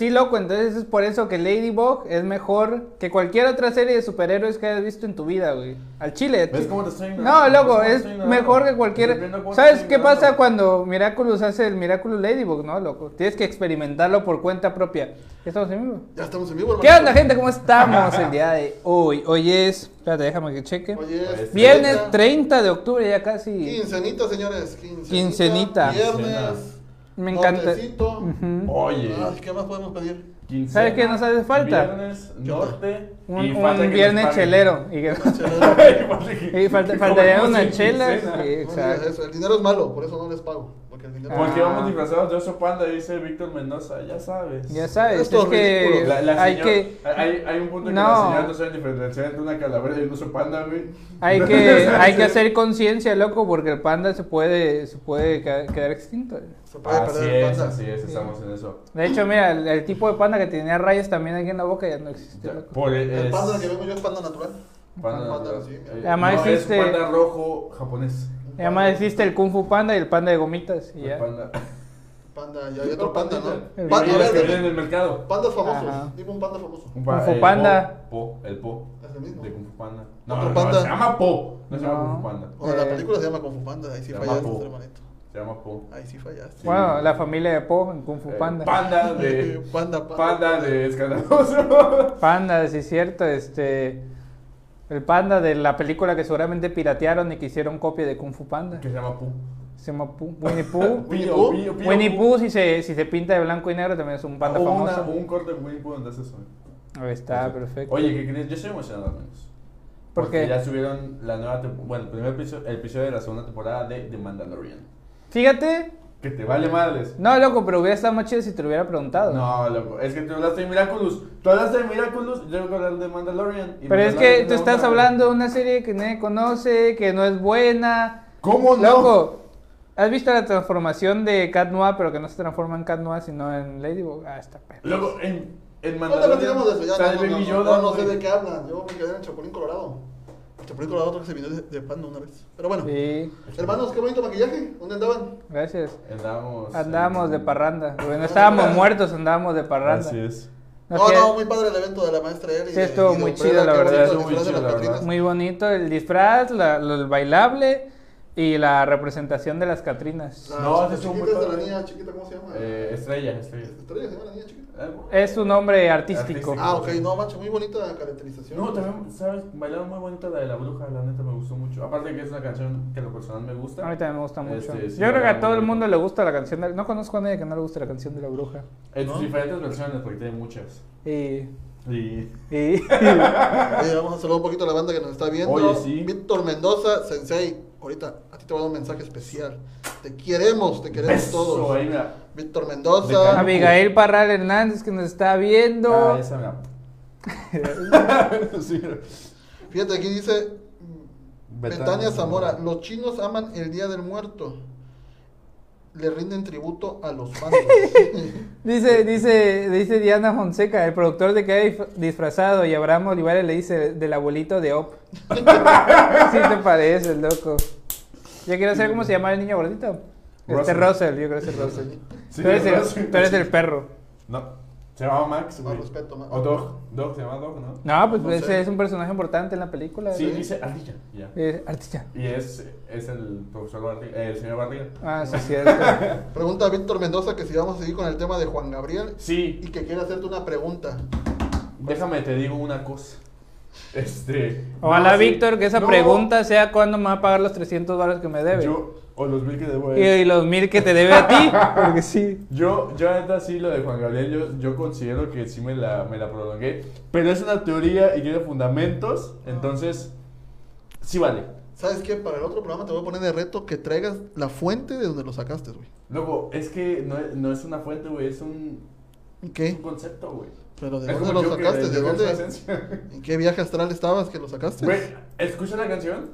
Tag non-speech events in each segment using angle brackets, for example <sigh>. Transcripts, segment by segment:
sí, loco, entonces es por eso que Ladybug es mejor que cualquier otra serie de superhéroes que hayas visto en tu vida, güey. Al chile. ¿Ves cómo te estoy No, loco, es mejor que cualquier... ¿Sabes qué pasa cuando Miraculous hace el Miraculous Ladybug, no, loco? Tienes que experimentarlo por cuenta propia. ¿Ya estamos en vivo? Ya estamos en vivo, hermano. ¿Qué onda, gente? ¿Cómo estamos el día de hoy? Hoy es... Espérate, déjame que cheque. Es Viernes 30, 30 de octubre, ya casi... Quincenita, señores. Quincenita. Quincenita. Viernes. Me encanta. Ujú. Oye. Ay, ¿qué más podemos pedir? quincena, ¿Sabes qué nos hace falta? Viernes, norte. Un, y un falta que nos viernes chelero. <laughs> Y que- Chelero. <laughs> y falta, Que faltaría comemos una en chela. quincena. Sí, No digas exacto. eso. El dinero es malo, por eso no les pago. Porque el dinero Porque Ah. vamos disfrazados de oso panda, dice Víctor Mendoza, ya sabes. Ya sabes, Esto es que ridículo. La, la hay señor- que hay, hay un punto en que No. la señora no sabe diferenciar entre una calavera y un oso panda, güey. hay que <laughs> hay que hacer conciencia, loco, porque el panda se puede se puede quedar extinto. Se puede Así perder el es, panda. así es, estamos en eso. De hecho, mira, el, el tipo de panda que tenía rayas también aquí en la boca ya no existe, Ya. Por El es- panda que vemos yo es panda natural. Panda, Panda, natural. sí. Eh, Además no, existe- es un panda rojo japonés. Y además existe el kung fu panda y el panda de gomitas y El ya. panda. Panda, ya hay otro panda, El ¿no? Panda, que verde. vienen en el mercado. Pandas famosos. Dime un panda famoso. Un Kung Fu el Panda. Po, po, el Po. Es el mismo. De Kung Fu Panda. No, Otro no, panda. se llama Po. No se llama No. Kung Fu Panda. Bueno, la Eh. película se llama Kung Fu Panda. Ahí sí fallaste, hermanito. Se llama Po. Ahí sí fallaste. Sí. Bueno, la familia de Po en Kung Fu Eh, Panda. Panda <laughs> de. Panda, panda. Panda de escandaloso. <laughs> Panda, sí es cierto, este el panda de la película que seguramente piratearon y que hicieron copia de Kung Fu Panda. que se llama Pu. Se llama Pooh. <laughs> Winnie Pooh. Winnie Pooh. Pooh. Pooh, si se, si se pinta de blanco y negro, también es un panda una- famoso. un corte de Winnie Pooh donde hace eso. Ahí está, perfecto. Oye, ¿qué crees? Yo estoy emocionado al menos. ¿Por Porque qué? ya subieron la nueva temporada. Bueno, el primer episodio, el episodio de la segunda temporada de The Mandalorian. Fíjate, Que te vale madres. no, loco, pero hubiera estado más chido si te lo hubiera preguntado. No, loco. Es que tú hablaste de Miraculous. Tú hablaste de Miraculous. Yo voy a hablar de Mandalorian. y pero es que tú estás hablando de una serie que nadie conoce, que no es buena. ¿Cómo no? Loco, ¿has visto la transformación de Cat Noir, pero que no se transforma en Cat Noir, sino en Ladybug? Ah, está perro. Loco, en, en No te Mandalorian. platicamos de eso, ya sale no, no, no, Yoda, no, no sé de qué hablan. Yo me quedé en el Chapulín Colorado. Chapulín Colorado creo que se vino de, de panda una vez. Pero bueno, Sí, hermanos, qué bonito maquillaje. ¿Dónde andaban? gracias. Andábamos. Andábamos de parranda. Bueno, estábamos <laughs> muertos, andábamos de parranda. Así es. No, No, muy padre el evento de la maestra Eli. Sí, estuvo muy chido, la verdad, muy chido, la verdad. Muy bonito el disfraz, la- lo- el bailable y la representación de las Catrinas. La No, sí chiquita es de la niña chiquita, ¿cómo se llama? Eh, estrella, estrella. Estrella, ¿se llama la niña chiquita? Algo. Es un nombre artístico. Artístico. Ah, ok, no, mancha, muy bonita caracterización. No, también, ¿sabes? Bailaron muy bonita la de la bruja, la neta me gustó mucho. Aparte que es una canción que a lo personal me gusta. A mí también me gusta mucho. Este, sí, Yo creo que a todo el mundo le gusta la canción. de- No conozco a nadie que no le guste la canción de la bruja. En sus ¿No? diferentes versiones, porque tiene muchas. Y. Y... y- <laughs> Oye, vamos a saludar un poquito a la banda que nos está viendo. Oye, sí. Víctor Mendoza, Sensei. Ahorita te voy a dar un mensaje especial. Te queremos, te queremos Beso, todos. ahí. Víctor Mendoza. Abigail Parral Hernández que nos está viendo. Ah, esa, mira. <laughs> sí. Fíjate, aquí dice mm, Betania Zamora. Los chinos aman el Día del Muerto. Le rinden tributo a los fans. <laughs> Dice, dice, dice Diana Fonseca, el productor de que disfrazado y Abraham Olivares le dice del abuelito de Op. <laughs> sí te parece, loco. ¿Ya quiero saber cómo se llama el niño gordito? Este Russell. Russell, yo creo que es Russell. Sí, tú, eres el, Russell. tú eres el perro. No, se llamaba Max, No, güey. respeto, Max. O Dog. Dog, se llama Dog, ¿no? No, pues No ese sé. es un personaje importante en la película. Sí, ¿no? dice Ardilla. Eh, artista. Y es, es el profesor Barriga, eh, el señor Barriga. Ah, sí, es <laughs> cierto. Pregunta a Víctor Mendoza que si vamos a seguir con el tema de Juan Gabriel Sí, y que quiere hacerte una pregunta. déjame te digo una cosa. Este. Ojalá, no. Víctor, que esa No, pregunta sea cuándo me va a pagar los 300 dólares que me debe. Yo, o los mil que debo a y, él. y los mil que te debe a ti. <laughs> Porque sí. Yo, yo neta sí lo de Juan Gabriel, yo, yo considero que sí me la, me la prolongué. Pero es una teoría y tiene fundamentos, entonces sí vale. ¿Sabes qué? Para el otro programa te voy a poner de reto que traigas la fuente de donde lo sacaste, güey. Luego, es que no, es- no es una fuente, güey, es un, ¿Y es qué? un concepto, güey. ¿Pero de dónde lo sacaste? ¿De dónde? <laughs> ¿En qué viaje astral estabas que lo sacaste? Güey, ¿escucha la canción?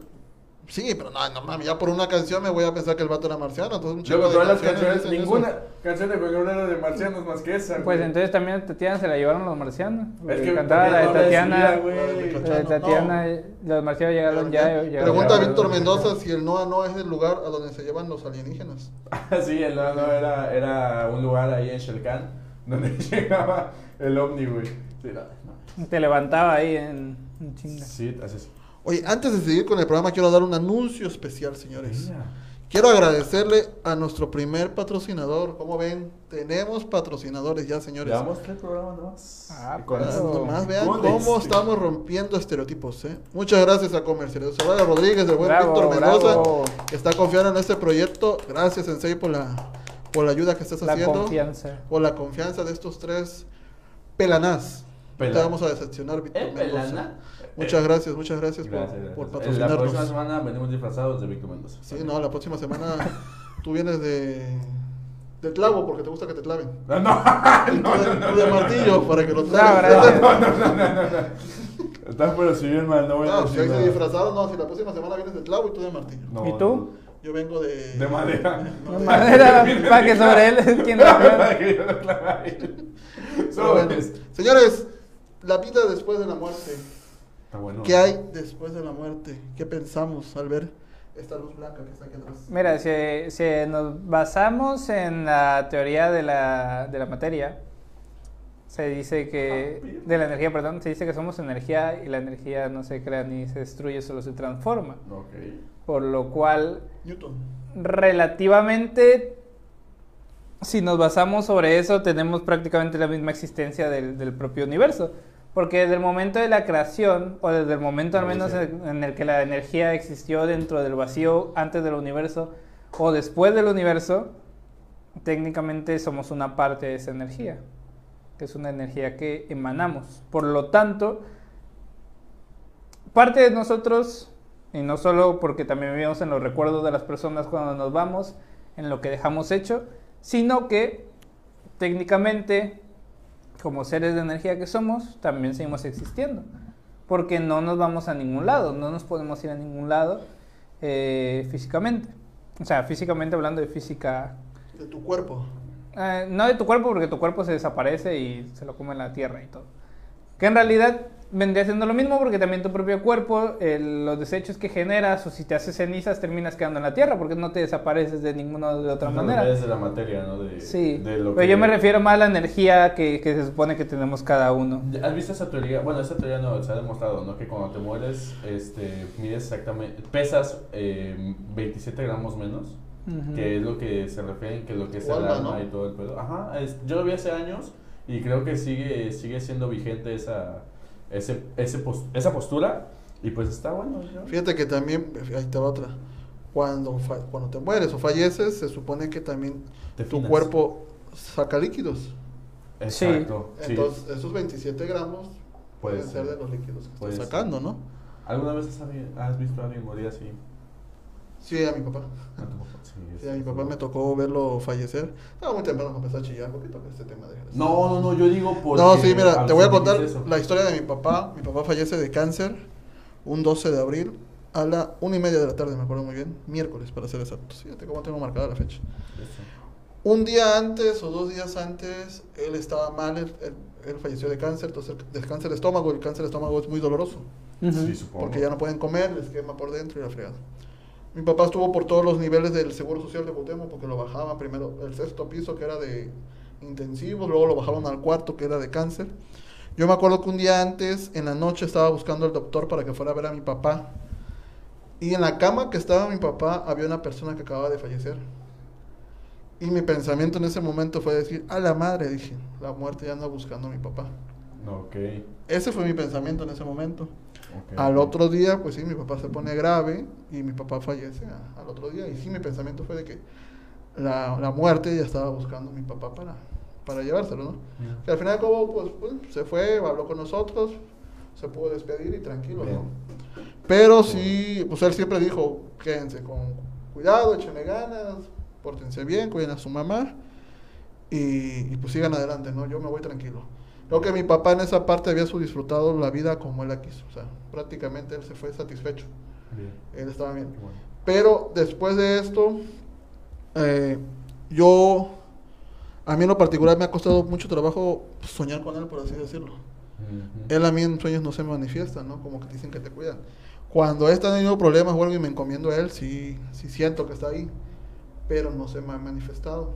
Sí, pero no, no mames, ya por una canción me voy a pensar que el vato era marciano. Entonces un chingo Luego, de todas las canciones ninguna eso. canción de Juan era de marcianos más que esa. Pues güey. entonces también a Tatiana se la llevaron los marcianos. Es que cantaba la de Tatiana la de No. Tatiana, los marcianos llegaron ya. llegaron Pregunta a. Víctor Mendoza si el Noa no es el lugar a donde se llevan los alienígenas. <laughs> sí, el no, no, era, era un lugar ahí en Shelkan donde <laughs> llegaba el ovni, güey. Sí, no, no. Te levantaba ahí en, en chinga. Sí, así es. Oye, antes de seguir con el programa, quiero dar un anuncio especial, señores. Mira. Quiero agradecerle a nuestro primer patrocinador. Como ven, tenemos patrocinadores ya, señores. Llevamos tres programas nomás. Ah, con eso- Nomás vean ¿Cómo cómo les- estamos rompiendo estereotipos, ¿eh? Muchas gracias a Comercializadora Rodríguez, del buen Bravo, Víctor Mendoza, bravo. que está confiando en este proyecto. Gracias, Sensei, por la, por la ayuda que estás La haciendo. confianza. Por la confianza de estos tres pelanás. Pelan- Te vamos a decepcionar, Víctor ¿Eh, Mendoza. Pelana? Muchas gracias, muchas gracias, por- Gracias, por, gracias. En La patrocinarnos. próxima semana venimos disfrazados de Víctor Mendoza. Sí, no, la próxima semana <laughs> tú vienes de, de clavo porque te gusta que te claven. <laughs> No, no, Y tú de, martillo para que lo No, claven. gracias. Estás pero si bien mal, no voy a No, si hay disfrazado, no, si la próxima semana vienes de clavo y tú de martillo. No, ¿Y tú? Yo vengo de... De madera. De- Madera, <laughs> para que sobre él es <laughs> quien. Señores, la vida después de la muerte. Está bueno. ¿Qué hay después de la muerte? ¿Qué pensamos al ver esta luz blanca que está aquí atrás? Mira, si, si nos basamos en la teoría de la, de la materia, se dice que, de la energía, perdón, se dice que somos energía y la energía no se crea ni se destruye, solo se transforma. Ok. Por lo cual, Newton. relativamente, si nos basamos sobre eso, tenemos prácticamente la misma existencia del, del propio universo. Porque desde el momento de la creación, o desde el momento al No, menos en el que la energía existió dentro del vacío antes del universo, o después del universo, técnicamente somos una parte de esa energía, que es una energía que emanamos. Por lo tanto, parte de nosotros, y no solo porque también vivimos en los recuerdos de las personas cuando nos vamos, en lo que dejamos hecho, sino que técnicamente, como seres de energía que somos, también seguimos existiendo. Porque no nos vamos a ningún lado, no nos podemos ir a ningún lado eh, físicamente. O sea, físicamente hablando de física De tu cuerpo. eh, no de tu cuerpo, porque tu cuerpo se desaparece y se lo come la tierra y todo. Que en realidad vendría siendo lo mismo, porque también tu propio cuerpo, eh, los desechos que generas, o si te haces cenizas, terminas quedando en la tierra, porque no te desapareces de ninguna de otra Ajá, manera. de la materia, ¿no? De, Sí, de lo pero que- yo me refiero más a la energía que, que se supone que tenemos cada uno. ¿Has visto esa teoría? Bueno, esa teoría no se ha demostrado, ¿no? Que cuando te mueres, este, mides exactamente, pesas eh, 27 gramos menos, que es lo que se refiere, que es lo que es el alma, alma ¿no? y todo el pedo. Ajá, es- yo lo vi hace años y creo que sigue, sigue siendo vigente esa, ese, ese esa postura y pues está bueno. ¿no? Fíjate que también, ahí te va otra. Cuando, fa- cuando te mueres o falleces, se supone que también Te tu finas. cuerpo saca líquidos. Exacto. sí. Entonces, esos 27 gramos Puede pueden ser ser. de los líquidos que estás sacando, ¿no? ¿Alguna vez has visto a alguien morir así? Sí, a mi papá. A tu papá, sí, Sí, a mi papá me tocó verlo fallecer. Estaba muy temprano para empezar a chillar un poquito con este tema de No, no, no, yo digo porque... No, sí, mira, te voy a contar la historia de mi papá. Mi papá fallece de cáncer un 12 de abril a la una y media de la tarde, me acuerdo muy bien. Miércoles, para ser exactos. Fíjate cómo tengo marcada la fecha. Eso. Un día antes o dos días antes, él estaba mal, él, él- él falleció de cáncer, entonces del cáncer de estómago, el cáncer de estómago es muy doloroso. Sí, supongo. porque ya no pueden comer, les quema por dentro y la fregada. Mi papá estuvo por todos los niveles del Seguro Social de Cuauhtémoc, porque lo bajaban primero el sexto piso, que era de intensivos, luego lo bajaron al cuarto, que era de cáncer. Yo me acuerdo que un día antes, en la noche, estaba buscando al doctor para que fuera a ver a mi papá. Y en la cama que estaba mi papá había una persona que acababa de fallecer. Y mi pensamiento en ese momento fue decir, a la madre, dije, la muerte ya anda buscando a mi papá. Ok. Ese fue mi pensamiento en ese momento. Al otro día, pues sí, mi papá se pone grave y mi papá fallece a- al otro día. Y sí, mi pensamiento fue de que la, la muerte ya estaba buscando a mi papá para, para llevárselo, ¿no? Que al final, como, pues, pues, se fue, habló con nosotros, se pudo despedir y tranquilo, Bien. ¿no? Pero sí, pues él siempre dijo, quédense con cuidado, échenle ganas, pórtense bien, cuiden a su mamá y, y, pues sigan adelante, ¿no? Yo me voy tranquilo. Creo que mi papá en esa parte había su disfrutado la vida como él la quiso, o sea, prácticamente él se fue satisfecho, Bien. él estaba bien. Bueno. Pero después de esto, eh, yo, a mí en lo particular me ha costado mucho trabajo soñar con él, por así decirlo. Ujú. Él a mí en sueños no se manifiesta, ¿no? Como que dicen que te cuidan. Cuando he tenido problemas o algo y me encomiendo a él, sí, sí siento que está ahí, pero no se me ha manifestado.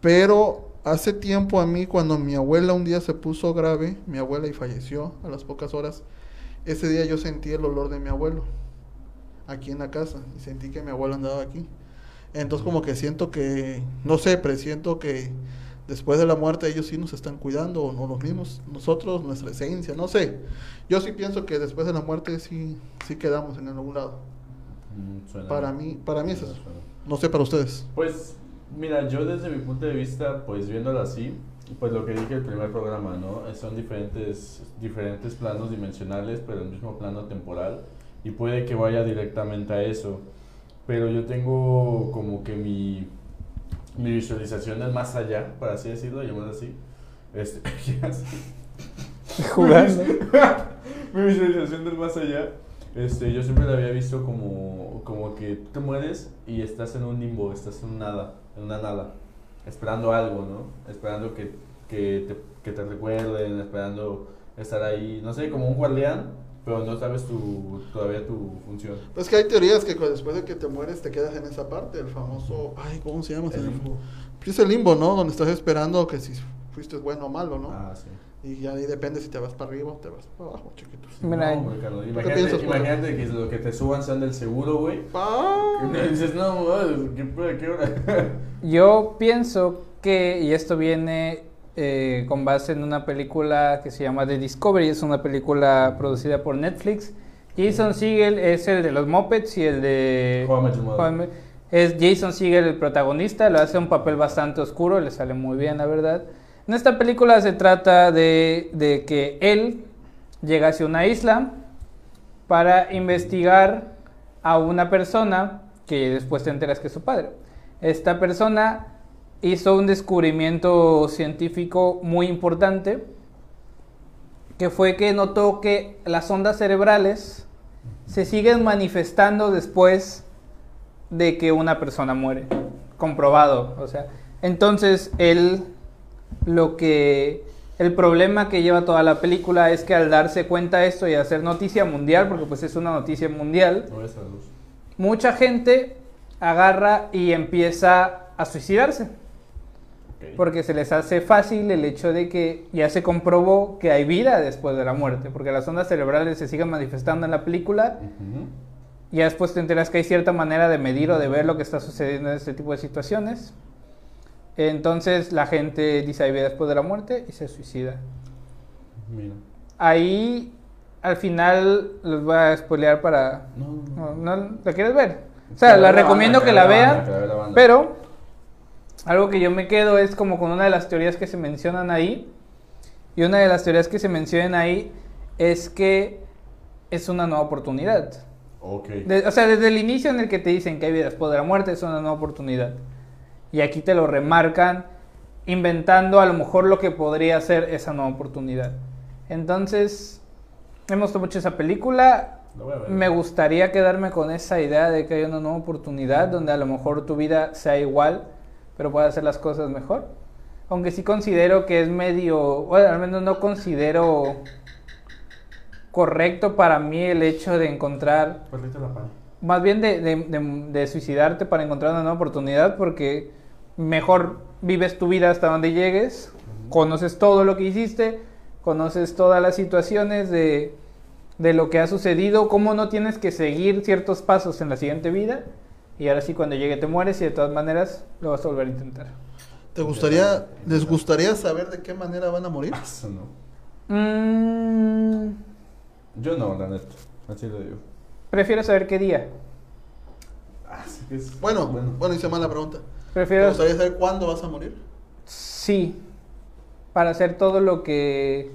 Pero hace tiempo a mí, cuando mi abuela un día se puso grave, mi abuela y falleció a las pocas horas, ese día yo sentí el olor de mi abuelo aquí en la casa y sentí que mi abuelo andaba aquí. Entonces como que siento que, no sé, presiento que después de la muerte ellos sí nos están cuidando, o no los mismos, nosotros, nuestra esencia, no sé. Yo sí pienso que después de la muerte sí, sí quedamos en algún lado. Mm, suena- Para mí, para mí es eso. suena. No sé para ustedes. Pues, mira, yo desde mi punto de vista, pues viéndolo así, pues lo que dije el primer programa, ¿no? Eh, Son diferentes, diferentes planos dimensionales, pero el mismo plano temporal, y puede que vaya directamente a eso. Pero yo tengo como que mi, mi visualización del más allá, por así decirlo, llamarlo así. Este, <laughs> Jugando. <laughs> mi visualización del más allá, este, yo siempre la había visto como, como que tú te mueres y estás en un limbo, estás en un nada, en una nada, esperando algo, ¿no? Esperando que, que, te, que te recuerden, esperando estar ahí, no sé, como un guardián, pero no sabes tu, todavía tu función. Pues que hay teorías que después de que te mueres te quedas en esa parte, el famoso, ay, ¿cómo se llama? El limbo. Pues es el limbo, ¿no? Donde estás esperando que si fuiste bueno o malo, ¿no? Ah, sí. Y ya ahí depende si te vas para arriba o te vas para abajo, chiquitos. Mira, No, Carlos, imagínate, piensas, Juan? imagínate que lo que te suban sean del seguro, güey. Ah. Y dices, no, ¿qué, hora? <laughs> Yo pienso que, y esto viene eh, con base en una película que se llama The Discovery, es una película producida por Netflix. Jason Segel es el de los Muppets y el de... Es Jason Segel el protagonista, lo hace un papel bastante oscuro, le sale muy bien, la verdad. En esta película se trata de, que él llega hacia una isla para investigar a una persona que después te enteras que es su padre. Esta persona hizo un descubrimiento científico muy importante que fue que notó que las ondas cerebrales se siguen manifestando después de que una persona muere. Comprobado, o sea. Entonces, él lo que el problema que lleva toda la película es que al darse cuenta de esto y hacer noticia mundial, porque pues es una noticia mundial, No mucha gente agarra y empieza a suicidarse. Porque se les hace fácil el hecho de que ya se comprobó que hay vida después de la muerte, porque las ondas cerebrales se siguen manifestando en la película Ujú. y ya después te enteras que hay cierta manera de medir o de ver lo que está sucediendo en este tipo de situaciones. Entonces la gente dice hay vida después de la muerte y se suicida. Mira. Ahí al final los voy a spoilear para... No, no, No, ¿no ¿La quieres ver? O sea, la recomiendo banda, que la vea la banda, vean, que la pero algo que yo me quedo es como con una de las teorías que se mencionan ahí. Y una de las teorías que se mencionan ahí es que es una nueva oportunidad. Ok. De- o sea, desde el inicio en el que te dicen que hay vida después de la muerte es una nueva oportunidad. Y aquí te lo remarcan inventando a lo mejor lo que podría ser esa nueva oportunidad. Entonces, me gustó mucho esa película. Me gustaría quedarme con esa idea de que hay una nueva oportunidad donde a lo mejor tu vida sea igual, pero puedas hacer las cosas mejor. Aunque sí considero que es medio, bueno, al menos no considero correcto para mí el hecho de encontrar pan. más bien de, de- de- de suicidarte para encontrar una nueva oportunidad porque mejor vives tu vida hasta donde llegues, conoces todo lo que hiciste, conoces todas las situaciones de, de lo que ha sucedido, cómo no tienes que seguir ciertos pasos en la siguiente vida y ahora sí cuando llegue te mueres y de todas maneras lo vas a volver a intentar. ¿Te gustaría, les gustaría saber de qué manera van a morir? <laughs> Eso no. Mm, Yo no, la neta. Así lo digo. prefiero saber qué día. Ah. Bueno, bueno, hice mala pregunta. ¿Te Prefiero gustaría saber cuándo vas a morir? Sí, para hacer todo lo que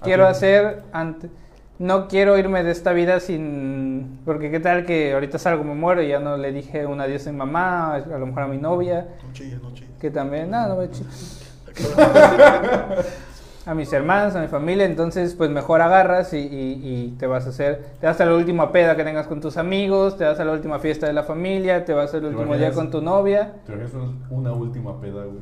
¿A quiero hacer antes. No quiero irme de esta vida sin... Porque qué tal que ahorita salgo, me muero y ya no le dije un adiós a mi mamá, a lo mejor a mi novia, No chilles, no chilles. que también... No, no me ch- <laughs> A mis hermanos, a mi familia, entonces pues mejor agarras y, y- y te vas a hacer... Te vas a la última peda que tengas con tus amigos, te vas a la última fiesta de la familia, te vas al ¿Te último día con tu novia. Te un- una última peda, güey.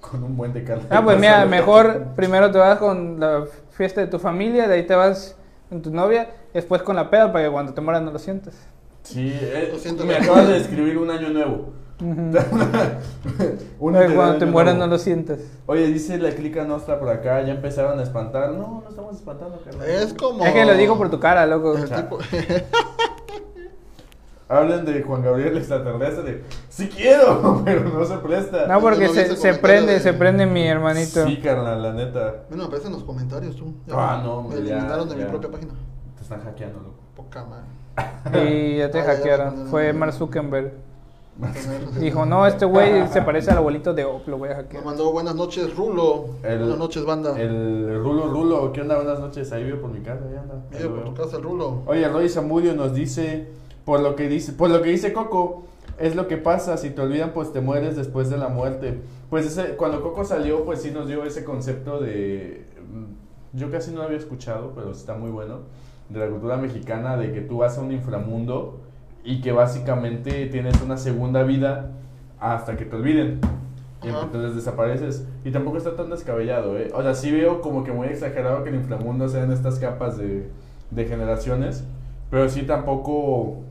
Con un buen de carne. Ah, pues mira, <laughs> mejor primero te vas con la fiesta de tu familia, de ahí te vas con tu novia, después con la peda para que cuando te mueras no lo sientas. Sí, eh, Lo siento, me acabas de describir un año nuevo. Una Ay, te cuando te mueras no lo sientas. Oye, dice la clica nostra por acá, ya empezaron a espantar. No, no estamos espantando, carnal. Es como. Es que lo digo por tu cara, loco. El tipo- <laughs> Hablen de Juan Gabriel extraterrestre. Sí quiero, <laughs> pero no se presta. No, porque ¿No se, prende, de- se prende mi hermanito. Sí, carnal, la neta. Bueno, aparece en los comentarios tú. Ya Ah, me- no, Me eliminaron de ya. mi propia página. Te están hackeando, loco. Poca madre. <laughs> Y ya te Ah, ya, hackearon. ya, Fue ya. Mark Zuckerberg. <laughs> Dijo, no, este güey se parece al abuelito de Op, lo voy a Me hackear. mandó buenas noches, Rulo. El- buenas noches, banda. El Rulo Rulo, ¿qué onda? Buenas noches. Ahí vivo por mi casa, ahí anda. Ahí Vive por tu casa, el Rulo. Oye, Roy Zamudio nos dice, por lo que dice, por lo que dice Coco, es lo que pasa, si te olvidan, pues te mueres después de la muerte. Pues ese, cuando Coco salió, pues sí nos dio ese concepto de, mm, yo casi no lo había escuchado, pero está muy bueno, de la cultura mexicana, de que tú vas a un inframundo y que básicamente tienes una segunda vida hasta que te olviden. Y entonces desapareces. Y tampoco está tan descabellado, ¿eh? O sea, sí veo como que muy exagerado que el inframundo sean estas capas de, de generaciones. Pero sí tampoco,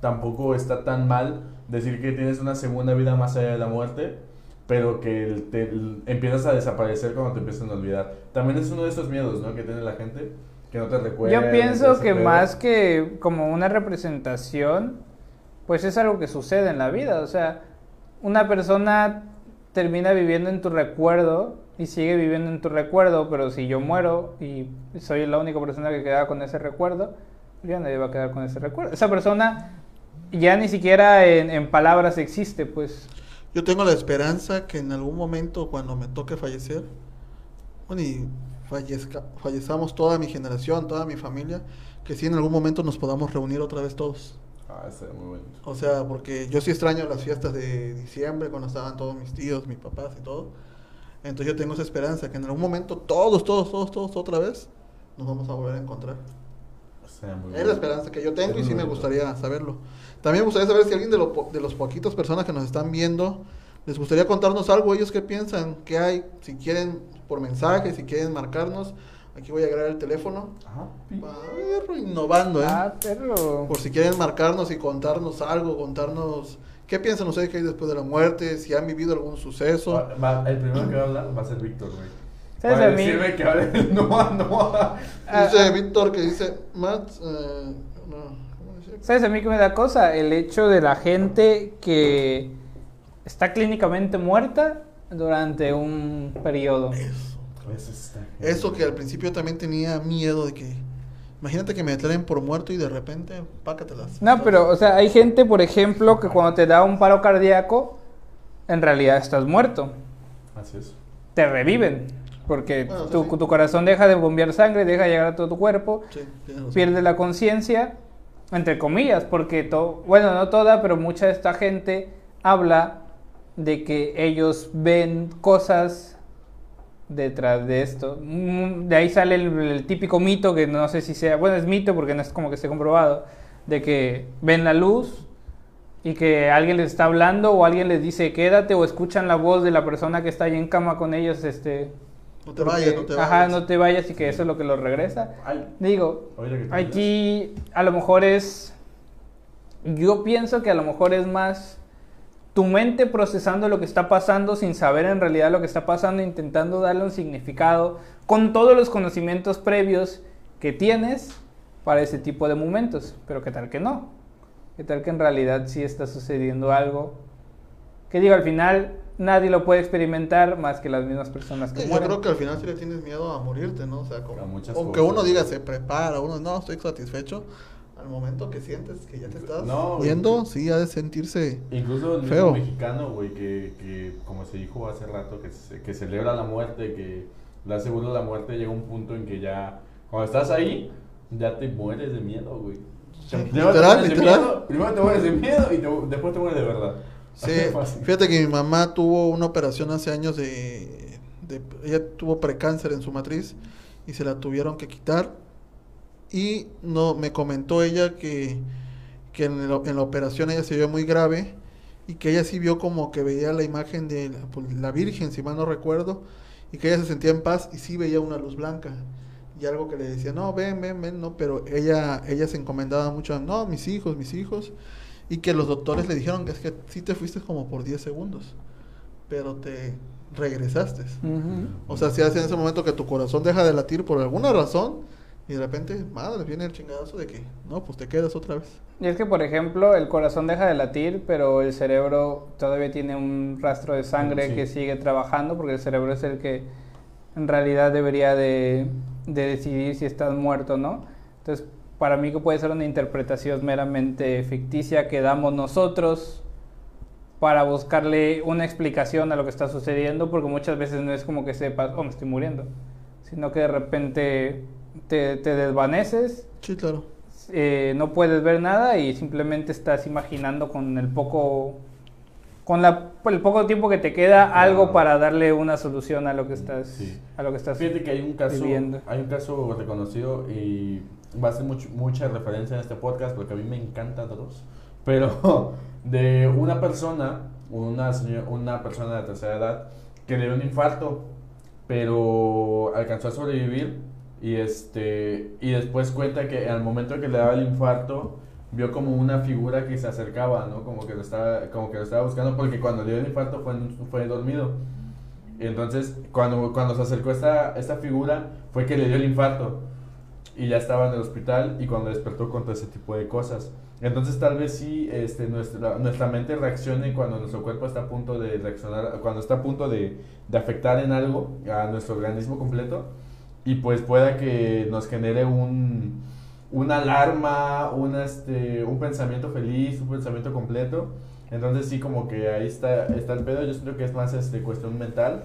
tampoco está tan mal decir que tienes una segunda vida más allá de la muerte. Pero que te, empiezas a desaparecer cuando te empiezan a olvidar. También es uno de esos miedos, ¿no? Que tiene la gente. Que no te recuerda. Yo pienso que más que como una representación, pues es algo que sucede en la vida. O sea, una persona termina viviendo en tu recuerdo y sigue viviendo en tu recuerdo, pero si yo muero y soy la única persona que queda con ese recuerdo, ya nadie va a quedar con ese recuerdo. Esa persona ya ni siquiera en, en palabras existe, pues. Yo tengo la esperanza que en algún momento, cuando me toque fallecer, bueno, y fallezca, fallezamos toda mi generación, toda mi familia, que sí en algún momento nos podamos reunir otra vez todos. Ah, está muy bonito. O sea, porque yo sí extraño las fiestas de diciembre, cuando estaban todos mis tíos, mis papás y todo. Entonces yo tengo esa esperanza que en algún momento todos, todos, todos, todos otra vez nos vamos a volver a encontrar. Muy Es la esperanza que yo tengo Es y sí me gustaría saberlo. También me gustaría saber si alguien de, lo de los poquitos personas que nos están viendo les gustaría contarnos algo, ellos qué piensan, qué hay, si quieren por mensaje, si quieren marcarnos. Aquí voy a agregar el teléfono. Ajá. Perro, innovando, ¿eh? Ah, pero... Por si quieren marcarnos y contarnos algo, contarnos qué piensan ustedes que hay después de la muerte, si han vivido algún suceso. Va- va- el primero que va a hablar va a ser Víctor, güey. ¿Sabes Para a mí? decirme que hable Noah, <laughs> Noah. Dice ah. Víctor que dice, Matt, eh. ¿Sabes a mí que me da cosa? El hecho de la gente que está clínicamente muerta durante un periodo. Eso está Eso que al principio también tenía miedo de que, imagínate que me declaren por muerto y de repente, pácatelas. No, pero, o sea, hay gente, por ejemplo, que cuando te da un paro cardíaco, en realidad estás muerto. Así es. Te reviven. Porque Bueno, tu, sí. tu corazón deja de bombear sangre, deja de llegar a todo tu cuerpo, Sí, pierde la conciencia, entre comillas, porque, to- bueno, no toda, pero mucha de esta gente habla de que ellos ven cosas detrás de esto. Mm, De ahí sale el, el típico mito, que no sé si sea, bueno, es mito porque no es como que esté comprobado, de que ven la luz y que alguien les está hablando o alguien les dice quédate o escuchan la voz de la persona que está ahí en cama con ellos, este... No te porque- vayas, no te vayas. Ajá, no te vayas y que eso es lo que los regresa. Digo, aquí a lo mejor es. Yo pienso que a lo mejor es más tu mente procesando lo que está pasando sin saber en realidad lo que está pasando, intentando darle un significado con todos los conocimientos previos que tienes para ese tipo de momentos. Pero qué tal que no. Qué tal que en realidad sí está sucediendo algo. Que digo, al final nadie lo puede experimentar más que las mismas personas que Sí, yo mueren. creo que al final sí le tienes miedo a morirte, ¿no? O sea, como, aunque cosas. uno diga se prepara, uno no, estoy satisfecho, al momento que sientes que ya te estás No, güey. yendo, sí ha de sentirse... Incluso el Feo. mismo mexicano, güey, que, que como se dijo hace rato, que, se- que celebra la muerte, que la seguro la muerte llega a un punto en que ya, cuando estás ahí, ya te mueres de miedo, güey. Sí, Primero te literal, mueres de literal. miedo, primero te mueres de miedo y te- después te mueres de verdad. Sí, <laughs> fíjate que mi mamá tuvo una operación hace años de, de- ella tuvo precáncer en su matriz y se la tuvieron que quitar y no me comentó ella que, que en, la- en la operación ella se vio muy grave y que ella sí vio como que veía la imagen de la, pues, la Virgen, si mal no recuerdo, y que ella se sentía en paz y sí veía una luz blanca. Y algo que le decía, no, ven, ven, ven, no, pero ella, ella se encomendaba mucho a, no, mis hijos, mis hijos. y que los doctores le dijeron que es que sí te fuiste como por 10 segundos, pero te regresaste. O sea, si hace en ese momento que tu corazón deja de latir por alguna razón y de repente, madre, viene el chingadazo de que, no, pues te quedas otra vez. Y es que, por ejemplo, el corazón deja de latir, pero el cerebro todavía tiene un rastro de sangre Sí. que sigue trabajando, porque el cerebro es el que en realidad debería de, de decidir si estás muerto o no. Entonces, para mí que puede ser una interpretación meramente ficticia que damos nosotros para buscarle una explicación a lo que está sucediendo, porque muchas veces no es como que sepas, oh, me estoy muriendo, sino que de repente te, te desvaneces Sí, claro. eh, no puedes ver nada y simplemente estás imaginando con el poco con la, el poco tiempo que te queda algo para darle una solución a lo que estás Sí. a lo que estás Fíjate que hay un caso, viviendo. hay un caso reconocido y va a ser mucha referencia en este podcast porque a mí me encanta Dross, pero <laughs> de una persona, una, una persona de tercera edad que le dio un infarto, pero alcanzó a sobrevivir y este y después cuenta que al momento que le daba el infarto vio como una figura que se acercaba, ¿no? Como que lo estaba como que lo estaba buscando porque cuando le dio el infarto fue fue dormido. Entonces, cuando, cuando se acercó esta, esta figura, fue que le dio el infarto. Y ya estaba en el hospital y cuando despertó con todo ese tipo de cosas. Entonces, tal vez sí este, nuestra, nuestra mente reaccione cuando nuestro cuerpo está a punto de reaccionar, cuando está a punto de, de afectar en algo a nuestro organismo completo. Y pues pueda que nos genere un, una alarma, una, este, un pensamiento feliz, un pensamiento completo. Entonces sí, como que ahí está, está el pedo. Yo siento que es más este, cuestión mental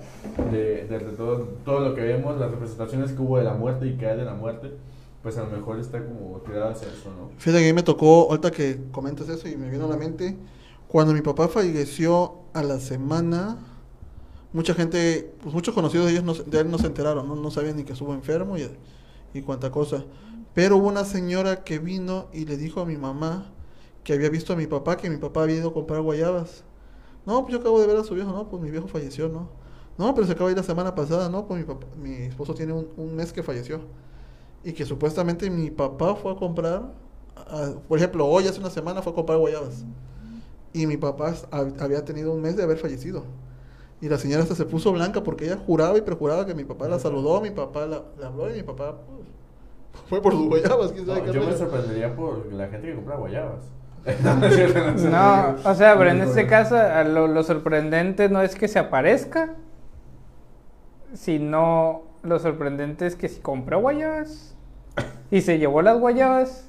de, de, de todo, todo lo que vemos, las representaciones que hubo de la muerte y que hay de la muerte. Pues a lo mejor está como tirado hacia eso, ¿no? Fíjate que a mí me tocó, ahorita que comentas eso y me vino a la mente, cuando mi papá falleció a la semana, mucha gente, pues muchos conocidos de, ellos no de él no se enteraron, no, no sabían ni que estuvo enfermo y, y cuánta cosa. Pero hubo una señora que vino y le dijo a mi mamá que había visto a mi papá, que mi papá había ido a comprar guayabas. No, pues yo acabo de ver a su viejo, no, pues mi viejo falleció, ¿no? No, pero se acaba de ir la semana pasada, no, pues mi, papá, mi esposo tiene un, un mes que falleció. Y que supuestamente mi papá fue a comprar, por ejemplo, hoy hace una semana fue a comprar guayabas. Y mi papá había tenido un mes de haber fallecido. Y la señora hasta se puso blanca porque ella juraba y perjuraba que mi papá la saludó, mi papá la, habló y mi papá pues, fue por sus guayabas. quién sabe No, qué yo me sorprendería por la gente que compra guayabas. <laughs> <laughs> No, o sea, pero en este caso lo, lo sorprendente no es que se aparezca, sino lo sorprendente es que si compró guayabas y se llevó las guayabas,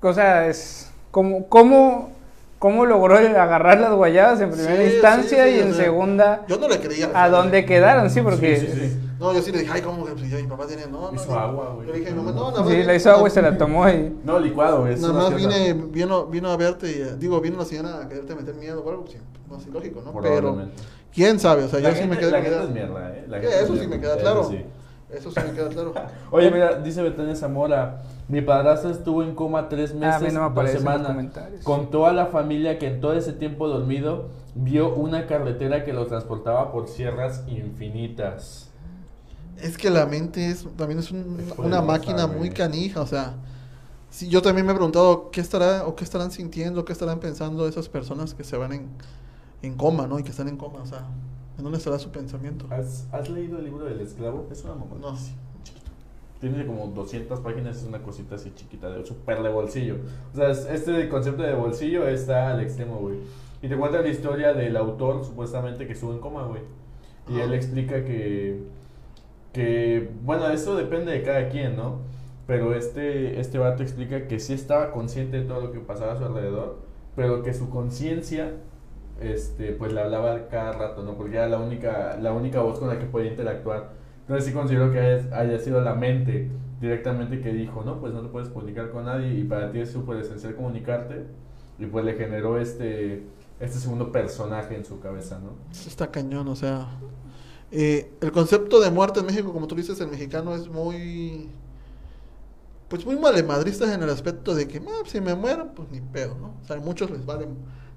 o sea, es como cómo, cómo logró agarrar las guayabas en primera Sí, instancia sí, sí, y en segunda Yo no le creía. a dónde quedaron, sí, porque Sí, sí, sí. No, yo sí le dije, ay, ¿cómo que pues, ya mi papá tiene? No, no. Hizo no. agua, güey. Yo le dije, no, no, más sí, vine- la hizo agua y no, se la <laughs> tomó y... No, licuado, güey. Nada más vine, vino, vino a verte y, eh, digo, vino la señora a quererte meter miedo o algo, pues, sí, no, así lógico, ¿no? Pero. ¿quién sabe? O sea, La yo sí me quedé la gente es mierda, ¿eh? La gente eso sí me queda eso claro. sí. Eso sí me queda claro. <laughs> Oye, mira, dice Betania Zamora, mi padrastro estuvo en coma tres meses, Ah, no me dos semanas. Contó a la familia que en todo ese tiempo dormido vio una carretera que lo transportaba por sierras infinitas. Es que la mente es también es un- Es una máquina muy canija, o sea, sí, yo también me he preguntado qué estará o qué estarán sintiendo, qué estarán pensando esas personas que se van en, en coma, ¿no? Y que están en coma, o sea, ¿en dónde estará su pensamiento? ¿Has, has leído el libro del esclavo? Es una mamá. No. Tiene como 200 páginas, es una cosita así chiquita, de súper de bolsillo. O sea, es- este concepto de bolsillo está al extremo, güey. Y te cuenta la historia del autor, supuestamente, que estuvo en coma, güey. Y él explica que, que, bueno, eso depende de cada quien, ¿no? Pero este, este vato explica que sí estaba consciente de todo lo que pasaba a su alrededor, pero que su conciencia, este, pues le hablaba cada rato, ¿no? Porque era la única, la única voz con la que podía interactuar. Entonces sí considero que haya, haya sido la mente directamente que dijo, no, pues no te puedes comunicar con nadie y para ti es súper esencial comunicarte. Y pues le generó este, este segundo personaje en su cabeza, ¿no? Está cañón, o sea, eh, el concepto de muerte en México, como tú dices, el mexicano es muy, pues muy malemadrista en el aspecto de que, "Ah, si me muero, pues ni pedo, ¿no? O sea, a muchos les vale,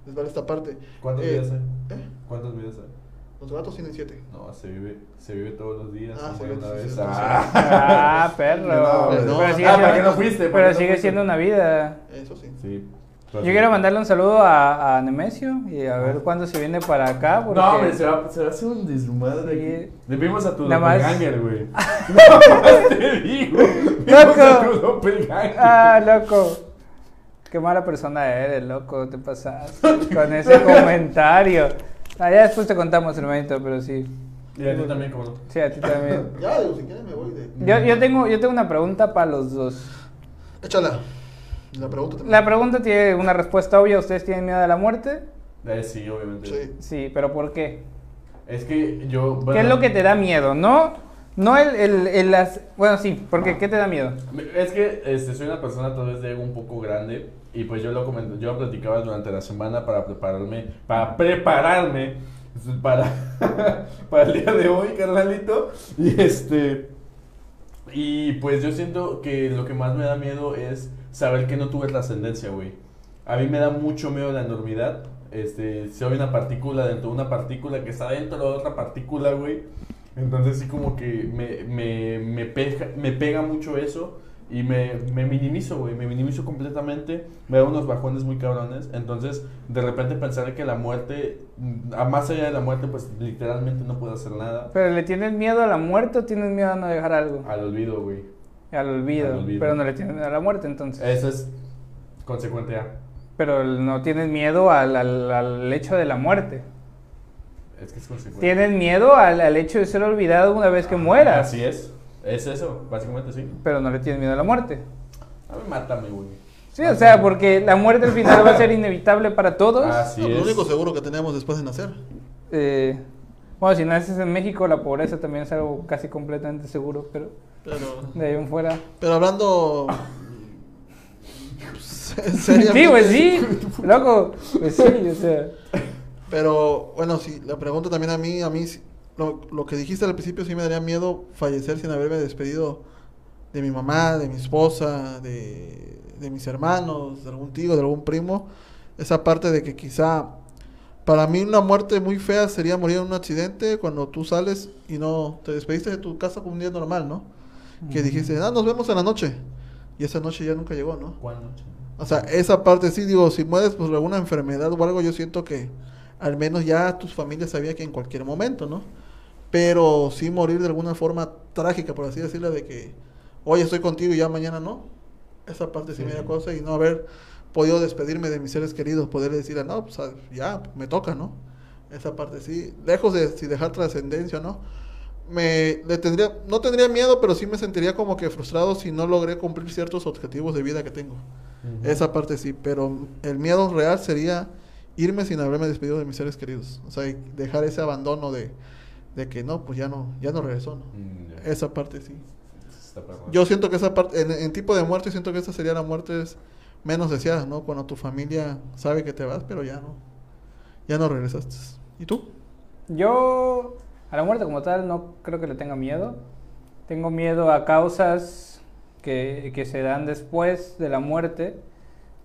les vale esta parte. ¿Cuántas Eh, vidas hay? ¿eh? ¿Cuántas vidas hay? Los gatos tienen siete. No, se vive, se vive todos los días. Ah, se vive- una vez. Ah. <laughs> Perro. No, no. pero sigue Ah, siendo, ¿para qué no fuiste? ¿Para pero no sigue fuiste? siendo una vida. Eso sí. Sí. Yo sí. quiero mandarle un saludo a, a Nemesio y a ver cuándo se viene para acá. Porque... No, hombre, se va, se va a hacer un desmadre Sí. aquí. Le vimos a tu doppelganger, güey. <laughs> Nada más te digo. Vimos a tu doppelganger. Ah, loco. Qué mala persona eres, loco, te pasaste <laughs> con ese comentario. Ah, ya después te contamos, hermanito, pero sí. Y a ti también, como no. Sí, a ti también. <laughs> Ya, digo, si quieres me voy de. Yo, yo, tengo, yo tengo una pregunta para los dos. Échala. La pregunta también. La pregunta tiene una respuesta obvia. ¿Ustedes tienen miedo a la muerte? Eh, sí, obviamente. Sí. Sí, pero ¿por qué? Es que yo. ¿Qué es lo que te da miedo? No, no el, el, el las... Bueno, sí, ¿por qué? ¿Qué te da miedo? Es que este, soy una persona tal vez de ego un poco grande y pues yo lo comento, yo platicaba durante la semana para prepararme, para prepararme para, <laughs> para el día de hoy, carnalito. Y este y pues yo siento que lo que más me da miedo es saber que no tuve trascendencia, güey. A mí me da mucho miedo la enormidad. Este, soy una partícula dentro de una partícula que está dentro de otra partícula, güey. Entonces sí como que me, me, pega, me pega mucho eso y me, me minimizo, güey, me minimizo completamente, me da unos bajones muy cabrones, entonces de repente pensar que la muerte, a más allá de la muerte, pues literalmente no puedo hacer nada, ¿Pero le tienes miedo a la muerte o tienes miedo a no dejar algo? al olvido, güey. Al olvido. Al olvido. Pero no le tienes miedo a la muerte entonces. Eso es consecuente a. Pero no tienes miedo al, al, al hecho de la muerte. Es que es consecuente. Tienes miedo al, al hecho de ser olvidado una vez que mueras. Así es, es eso, básicamente sí. Pero no le tienes miedo a la muerte. A mí mátame, güey. Sí, o sea, porque la muerte al final va a ser inevitable para todos. Así No, es. lo único seguro que tenemos después de nacer. Eh, bueno, si naces en México, la pobreza también es algo casi completamente seguro, pero Pero, de ahí en fuera. pero hablando. seriamente- Sí, pues sí, <laughs> loco. Pues sí, o sea. Pero bueno, sí, la pregunta también a mí, a mí, sí, lo, lo que dijiste al principio sí me daría miedo fallecer sin haberme despedido de mi mamá, de mi esposa, de, de mis hermanos, de algún tío, de algún primo. Esa parte de que quizá para mí una muerte muy fea sería morir en un accidente cuando tú sales y no te despediste de tu casa como un día normal, ¿no? Que dijiste, ah, nos vemos en la noche. Y esa noche ya nunca llegó, ¿no? ¿Cuándo? O sea, esa parte sí, digo, si mueres por alguna enfermedad o algo, yo siento que al menos ya tus familias sabían que en cualquier momento, ¿no? Pero sí morir de alguna forma trágica, por así decirlo, de que hoy estoy contigo y ya mañana no. Esa parte sí, me da cosa y no haber podido despedirme de mis seres queridos, poder decirle, no, pues ah, ya, me toca, ¿no? Esa parte sí, lejos de si dejar trascendencia, ¿no? Me le tendría, no tendría miedo, pero sí me sentiría como que frustrado si no logré cumplir ciertos objetivos de vida que tengo. Esa parte sí, pero el miedo real sería irme sin haberme despedido de mis seres queridos. O sea, dejar ese abandono de, de que no, pues ya no, ya no regresó, ¿no? Mm. Esa parte sí. Yo siento que esa parte, en, en tipo de muerte, siento que esa sería la muerte menos deseada, ¿no? Cuando tu familia sabe que te vas, pero ya no, ya no regresaste. ¿Y tú? Yo a la muerte como tal no creo que le tenga miedo. Tengo miedo a causas que, que se dan después de la muerte,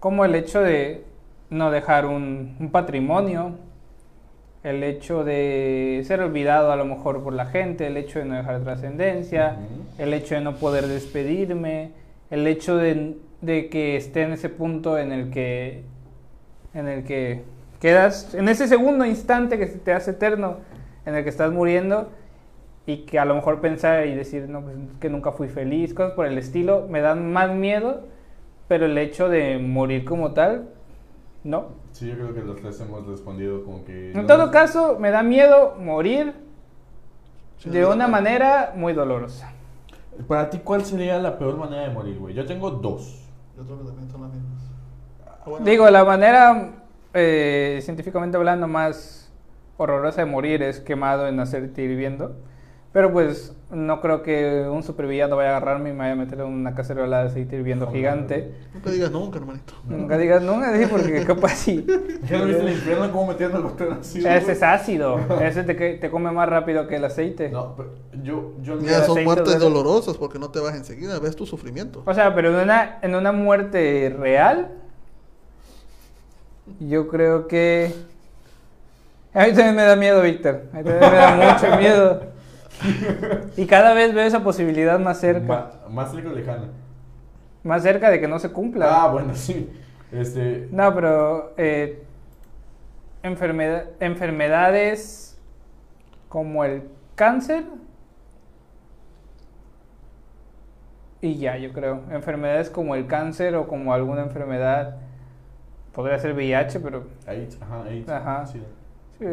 como el hecho de no dejar un, un patrimonio, el hecho de ser olvidado a lo mejor por la gente, el hecho de no dejar trascendencia, el hecho de no poder despedirme, el hecho de, de que esté en ese punto en el que en el que quedas en ese segundo instante que se te hace eterno en el que estás muriendo y que a lo mejor pensar y decir no pues que nunca fui feliz cosas por el estilo me dan más miedo pero el hecho de morir como tal no Sí, yo creo que los tres hemos respondido como que... en no todo nos- caso me da miedo morir Sí, de una manera muy dolorosa Para ti, ¿cuál sería la peor manera de morir, güey? Yo tengo dos. Yo creo que también son las mismas. Ah, bueno. Digo, la manera eh, científicamente hablando más horrorosa de morir es quemado en hacerte hirviendo. Pero pues no creo que un supervillano vaya a agarrarme y me vaya a meter en una cacerola de aceite hirviendo Joder. gigante. Nunca digas nunca, hermanito. Nunca digas nunca, sí, porque capaz sí. <laughs> ¿Ya no viste el infierno cómo metiendo el botón así? Ese es ácido. Ese te, que- te come más rápido que el aceite. No, pero yo... yo Mira, son muertes dolorosas porque no te vas enseguida, ves tu sufrimiento. O sea, pero en una, en una muerte real, yo creo que... A mí también me da miedo, Víctor. A mí también me da mucho miedo. Y cada vez veo esa posibilidad más cerca. Ma- más cerca o lejana. Más cerca de que no se cumpla. Ah, bueno, sí. Este, No, pero eh, enfermedad- enfermedades como el cáncer y ya, yo creo. Enfermedades como el cáncer o como alguna enfermedad, podría ser VIH, pero AIDS, ajá, AIDS. Ajá. sí. sí,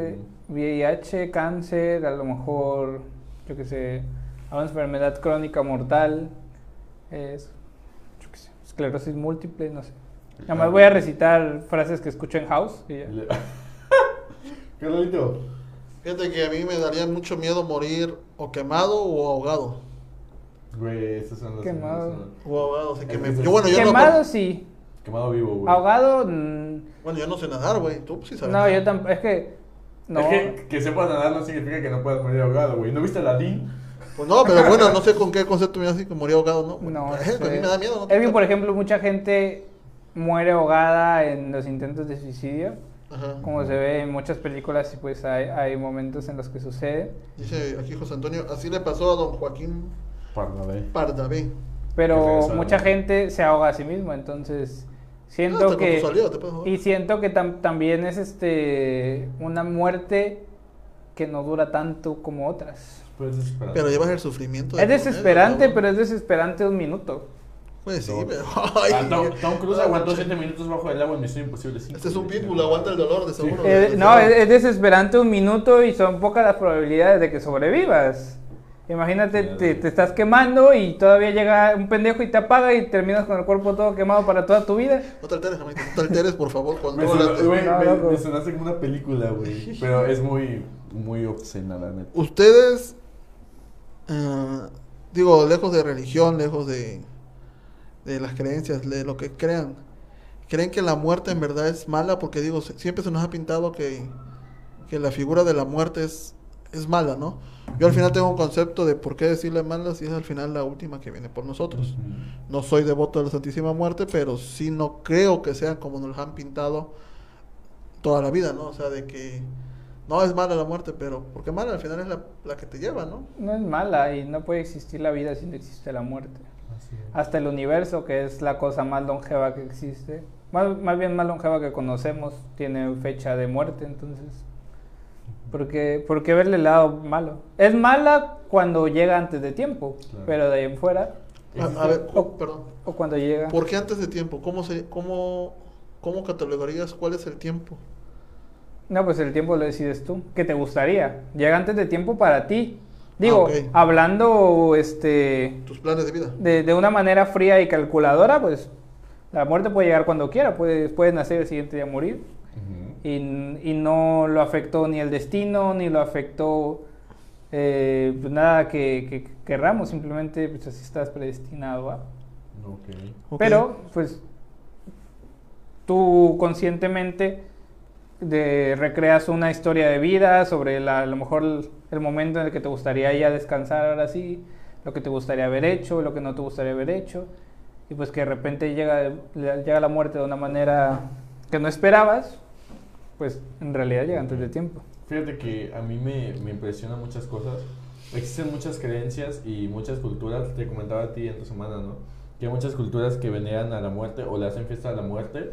VIH, cáncer, a lo mejor, yo qué sé, alguna enfermedad crónica mortal, es, yo qué sé, esclerosis múltiple, no sé. Nada más voy a recitar frases que escucho en House y ya. <laughs> Fíjate que a mí me daría mucho miedo morir o quemado o ahogado. Güey, estos son los. Quemado. O ahogado, o sea, que me... Yo, bueno, yo Quemado no... sí, Quemado vivo, güey. ahogado mm, Bueno, yo no sé nadar, güey. Tú pues, sí sabes. no, yo tampoco, es que no. Es que, que sepas nadar no significa que no puedas morir ahogado, güey. ¿No viste Aladdin? Pues no, pero bueno, no sé con qué concepto me así que morir ahogado, ¿no? No, Pues, <laughs> a mí sé. me da miedo, ¿no? Es que, por ejemplo, mucha gente muere ahogada en los intentos de suicidio, Ajá. como se ve en muchas películas y pues hay, hay momentos en los que sucede. Dice aquí José Antonio, así le pasó a don Joaquín. Pardavé. Qué Pero mucha ¿no? gente se ahoga a sí mismo, entonces siento Ah, que y siento que tam- también es este una muerte que no dura tanto como otras. Pero llevas el sufrimiento. de Es desesperante, pero es desesperante un minuto. Pues sí, pero... Ah, Ay, Tom, Tom Cruise aguantó Este 7 minutos bajo el agua en Misión Imposible 5. es un pitbull, aguanta el dolor de seguro. Eh, no, es, es desesperante un minuto y son pocas las probabilidades de que sobrevivas. Imagínate, te, te estás quemando y todavía llega un pendejo y te apaga y terminas con el cuerpo todo quemado para toda tu vida. No te alteres, Jamaica, no te alteres, por favor. Cuando Me, güey, No, me- sonaste como una película, güey. Pero es muy, muy obscena, la neta. Ustedes, eh, digo, lejos de religión, lejos de, de las creencias, de lo que crean, ¿creen que la muerte en verdad es mala? Porque digo, siempre se nos ha pintado que, que la figura de la muerte es, es mala, ¿no? Yo al final tengo un concepto de por qué decirle mala si es al final la última que viene por nosotros. No soy devoto de la Santísima Muerte, pero sí no creo que sea como nos la han pintado toda la vida, ¿no? O sea, de que no es mala la muerte, pero porque mala al final es la, la que te lleva, ¿no? No es mala y no puede existir la vida si no existe la muerte. Así es. Hasta el universo, que es la cosa más longeva que existe, más, más bien más longeva que conocemos, tiene fecha de muerte, entonces... ¿Por qué, por qué verle el lado malo? Es mala cuando llega antes de tiempo, Claro. pero de ahí en fuera, A, a ver, cu- perdón. o cuando llega... ¿Por qué antes de tiempo? ¿Cómo, se, cómo, ¿Cómo catalogarías cuál es el tiempo? No, pues el tiempo lo decides tú. ¿Qué te gustaría? Llega antes de tiempo para ti. Digo, Ah, hablando este, Tus planes de vida. de, de una manera fría y calculadora, pues la muerte puede llegar cuando quiera. Puedes, puedes nacer el siguiente día morir. Y, y no lo afectó ni el destino, ni lo afectó eh, pues nada que, que querramos. Simplemente pues así estás predestinado a. Pero, pues, tú conscientemente de, recreas una historia de vida sobre la- a lo mejor el, el momento en el que te gustaría ya descansar ahora sí, lo que te gustaría haber hecho, lo que no te gustaría haber hecho, y pues que de repente llega, llega la muerte de una manera que no esperabas, pues en realidad llega antes de tiempo. Fíjate que a mí me, me impresionan muchas cosas. Existen muchas creencias y muchas culturas, te comentaba a ti en tu semana, ¿no? Que hay muchas culturas que veneran a la muerte o le hacen fiesta a la muerte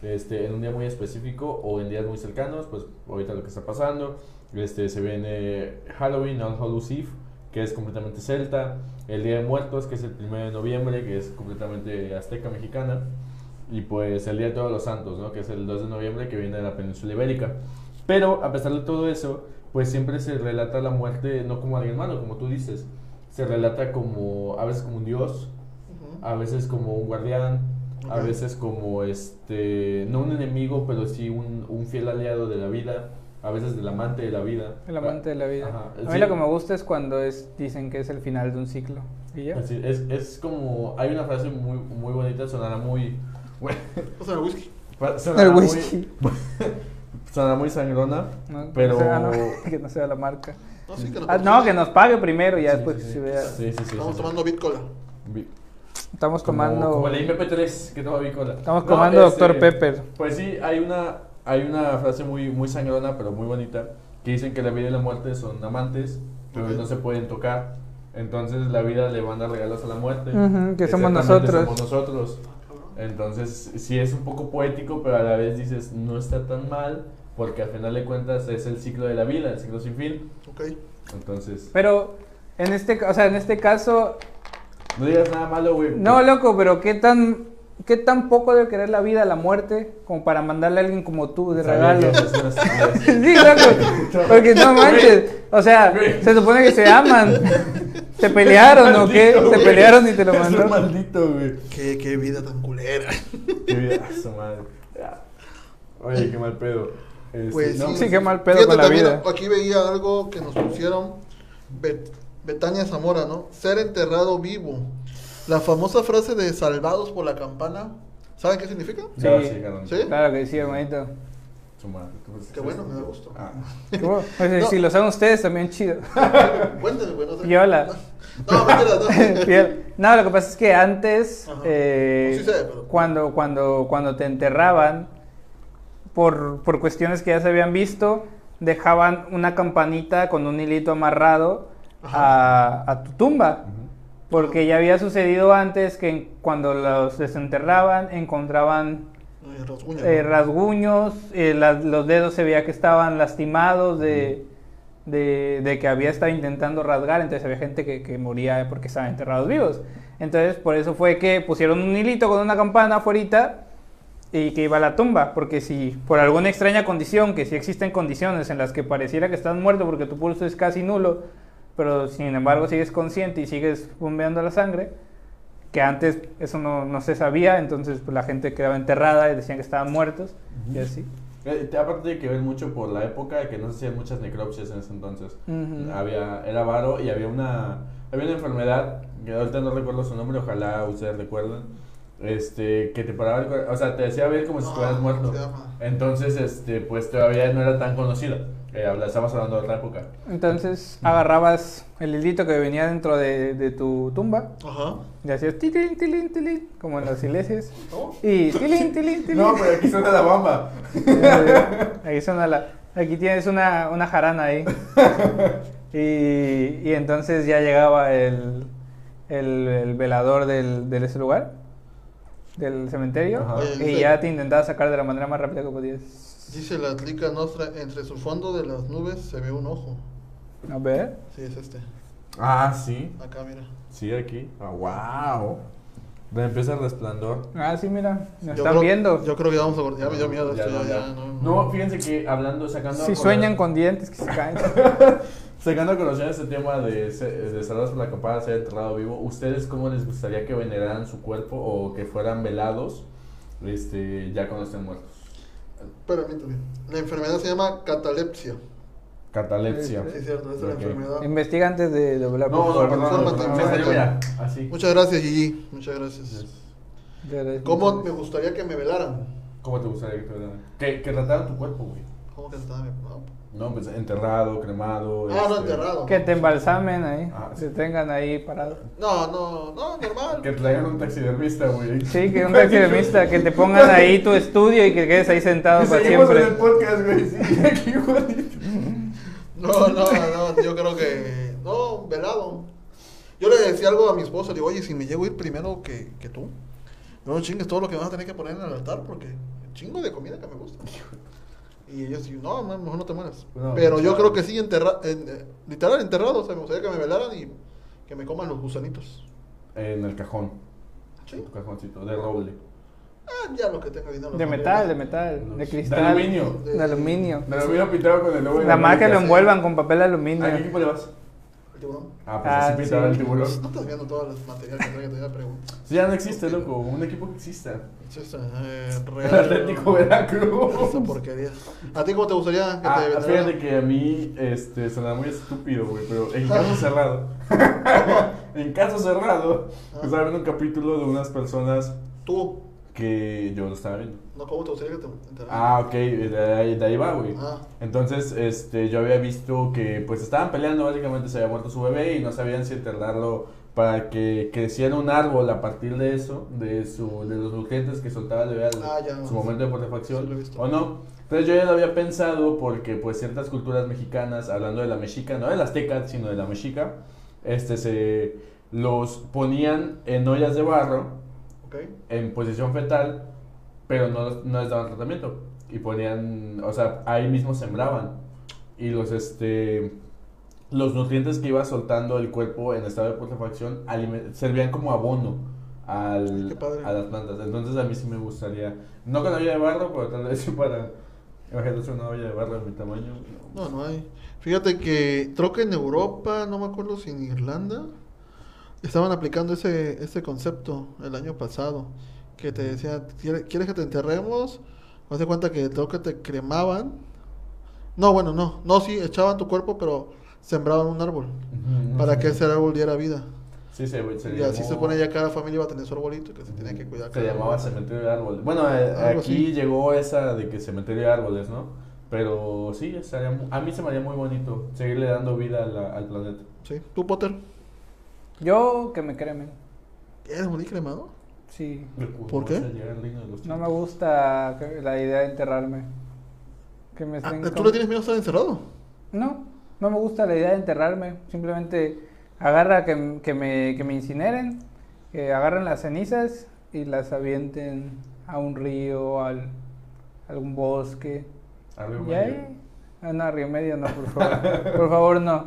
este, en un día muy específico o en días muy cercanos, pues ahorita lo que está pasando. Este, se viene Halloween, All Hallows Eve, que es completamente celta. El Día de Muertos, que es el 1 de noviembre, que es completamente azteca mexicana. Y pues el Día de Todos los Santos, ¿no? Que es el 2 de noviembre, que viene de la península ibérica. Pero a pesar de todo eso, pues siempre se relata la muerte no como alguien malo, como tú dices. Se relata como, a veces como un dios, a veces como un guardián, a veces como este, no un enemigo, pero sí un, un fiel aliado de la vida, a veces del amante de la vida. El amante de la vida. Ajá, A mí sí. lo que me gusta es cuando es, dicen que es el final de un ciclo. ¿Y ya? Es, es como, hay una frase muy, muy bonita, sonará muy... Pásame <laughs> el whisky. sonará <laughs> El muy- whisky. <laughs> sonará muy sangrona, No, que pero... no sea- no, que no sea la marca. No, sí, que Ah, no, que nos pague primero y ya Sí, después sí, que sí. se vea. Sí, sí, sí, Estamos sí, sí. tomando Bitcola. Estamos Como, tomando. como el MP3 que toma Bicola. Estamos No, tomando este, Dr. Pepper. Pues sí, hay una, hay una frase muy, muy sangrona, pero muy bonita, que dicen que la vida y la muerte son amantes, pero Ok. no se pueden tocar. Entonces la vida le manda regalos a la muerte. Ujú, que somos nosotros. somos nosotros. Entonces, sí es un poco poético, pero a la vez dices, no está tan mal, porque al final de cuentas es el ciclo de la vida, el ciclo sin fin. Ok. Entonces, Pero en este, o sea, en este caso, no digas nada malo, güey. no, loco, pero qué tan, qué tan poco debe querer la vida, la muerte, como para mandarle a alguien como tú de regalo. <laughs> es. Sí, loco. <laughs> Porque no manches. O sea, se supone que se aman. ¿Se pelearon o qué? Maldito, Se güey. pelearon y te lo Es mandó. maldito, güey. Qué, qué vida tan culera. Qué vida, ah, su madre. Oye, qué mal pedo. Este, Pues no, sí. Sí, qué mal pedo Fíjate, con la también vida. Aquí veía algo que nos pusieron Bet- Betania Zamora, ¿no? Ser enterrado vivo. La famosa frase de salvados por la campana. ¿Saben qué significa? Sí. sí, carnal. ¿Sí? Claro que sí, hermanito. Su madre. ¿Cómo es Qué bueno, me da gusto. Ah. <laughs> <laughs> Pues, No. Si lo saben ustedes, también chido. <laughs> Cuéntame, güey. No, sé. Piola. No, mentira, no. No, lo que pasa es que antes, eh, Sí sé, pero- cuando, cuando, cuando te enterraban, por, por cuestiones que ya se habían visto, dejaban una campanita con un hilito amarrado a, a tu tumba. Porque ya había sucedido antes que cuando los desenterraban encontraban eh, rasguños, eh, las- los dedos se veía que estaban lastimados de, de, de que había estado intentando rasgar, entonces había gente que, que moría porque estaban enterrados vivos. Entonces por eso fue que pusieron un hilito con una campana afuera y que iba a la tumba, porque si por alguna extraña condición, que si existen condiciones en las que pareciera que estás muerto porque tu pulso es casi nulo, pero sin embargo sigues consciente y sigues bombeando la sangre, que antes eso no, no se sabía, entonces pues, la gente quedaba enterrada y decían que estaban muertos y así. Eh, te- aparte tiene que ver mucho por la época que no se hacían muchas necropsias en ese entonces. Ujú. Había, era varo y había una, había una enfermedad, que ahorita no recuerdo su nombre, ojalá ustedes recuerden, este, que te paraba el cora- o sea, te decía ver como si estuvieras ¿cómo muerto. Entonces, este, pues todavía no era tan conocida. Eh, hablando de otra época. Entonces agarrabas el hilito que venía dentro de, de tu tumba Ajá. y hacías tilín, tilín, tilín, como en las iglesias. ¿Cómo? Y tilín, tilín, <laughs> tilín. No, pero aquí suena la bomba. Eh, <laughs> Aquí suena la. Aquí tienes una, una jarana ahí. <laughs> Y, y entonces ya llegaba el, el, el velador del, de ese lugar, del cementerio. Oye, y dice- ya te intentaba sacar de la manera más rápida que podías. Dice la Atlica Nostra, entre su fondo de las nubes se ve un ojo. A ver. Sí, es este. Ah, sí. Acá, mira. Sí, aquí. Ah, wow. Empieza el resplandor. Ah, sí, mira, nos Yo están creo- viendo. Yo creo que ya vamos a... Ya me dio miedo Ya, esto, no, ya, ya. ya, no, No, fíjense que hablando, sacando. Si sueñan con dientes que se caen. <laughs> Sacando a conocer este tema de, se- de por la campana de ser enterrado vivo, ¿ustedes cómo les gustaría que veneraran su cuerpo o que fueran velados este, ya cuando estén muertos? También. La enfermedad se llama catalepsia. Catalepsia. Sí, cierto, esa es la enfermedad. Investiga antes de, hablar. No, no, salió, mira, así. Muchas gracias, Gigi. Muchas gracias. ¿Cómo me gustaría que me velaran? ¿Cómo te gustaría que te velaran? Que, que trataran tu cuerpo, güey. ¿Cómo que estaba? No, No, pues enterrado, cremado. Ah, no, este, enterrado. Que te embalsamen ahí, Ah, te sí. tengan ahí parado. No, no, no, normal. Que traigan un taxidermista, güey. Sí, que un <laughs> taxidermista, que te pongan ahí tu estudio y que quedes ahí sentado para seguimos en el siempre. podcast, güey. Sí, <laughs> aquí, igualito. No, no, no, yo creo que. No, velado. Yo le decía algo a mi esposa, le digo, oye, si me llego a ir primero que, que tú, no chingues todo lo que vas a tener que poner en el altar porque chingo de comida que me gusta. <laughs> Y ellos dicen, no, man, mejor no te mueras. No, Pero yo claro. creo que sí, enterra en, eh, literal enterrado, o sea, me gustaría que me velaran y que me coman los gusanitos. En el cajón. Sí. Tu cajoncito, de roble. Ah, ya lo que tenga dinero. De no, metal, de metal, de De cristal. aluminio. De aluminio. Me lo vino pintado con el logo de Nada más que lo envuelvan con papel de aluminio. ¿A qué equipo le vas? El tiburón. Ah, pues Ah, así pintaba sí. el tiburón. No estás viendo todos los materiales que traigo, te voy a preguntar. Sí, ya no existe, loco. Un equipo que exista. Está, eh, El <laughs> Real- Atlético Veracruz. Esa porquería. ¿A ti cómo te gustaría que Ah, te fíjate veneraran? que a mí este, suena muy estúpido, güey, pero en caso <laughs> cerrado. <laughs> en caso cerrado, Ah. estaba viendo un capítulo de unas personas Tú, que yo lo estaba viendo. no, ¿cómo te gustaría que te enteraran? Ah, ok, de ahí, de ahí va, güey. Ah. Entonces, este, yo había visto que pues estaban peleando, básicamente se había muerto su bebé y no sabían si enterrarlo para que creciera un árbol a partir de eso, de su, de los nutrientes que soltaba el bebé al Ah, ya. su momento de putrefacción, Sí, lo he visto. o no. Entonces yo ya lo había pensado porque pues ciertas culturas mexicanas, hablando de la mexica, no de la azteca, sino de la mexica, este se los ponían en ollas de barro Ok. en posición fetal, pero no, no les daban tratamiento. Y ponían, o sea, ahí mismo sembraban. Y los, este, los nutrientes que iba soltando el cuerpo en estado de putrefacción servían como abono al, a las plantas. Entonces a mí sí me gustaría, no con olla de barro, pero tal vez sí para, imagínate una olla de barro de mi tamaño. No, no hay. Fíjate que creo que en Europa, no me acuerdo si en Irlanda, estaban aplicando ese, ese concepto el año pasado. Que te decía, "¿Quiere- ¿quieres que te enterremos? Haz de cuenta que creo que te cremaban. No, bueno, no. No, sí, echaban tu cuerpo, pero sembraban un árbol. Para que ese árbol diera vida. Sí, se, se Y así llamó- se supone ya cada familia iba a tener su arbolito que se tenía que cuidar. Se llamaba cementerio de árboles. Bueno, eh, aquí llegó esa de que cementerio de árboles, ¿no? Pero sí, estaría a mí se me haría muy bonito seguirle dando vida la- al planeta. Sí. ¿Tú, Potter? Yo que me cremen. ¿Eres muy cremado? Sí. ¿Por qué? No me gusta la idea de enterrarme. Que me Ah, estén ¿Tú con- le tienes miedo a estar encerrado? No, no me gusta la idea de enterrarme. Simplemente agarra que, que me, que me incineren, que agarren las cenizas y las avienten a un río, al, a algún bosque. Arriba, Y ahí. Ah, no, Río Medio no, por favor. <laughs> Por favor, no.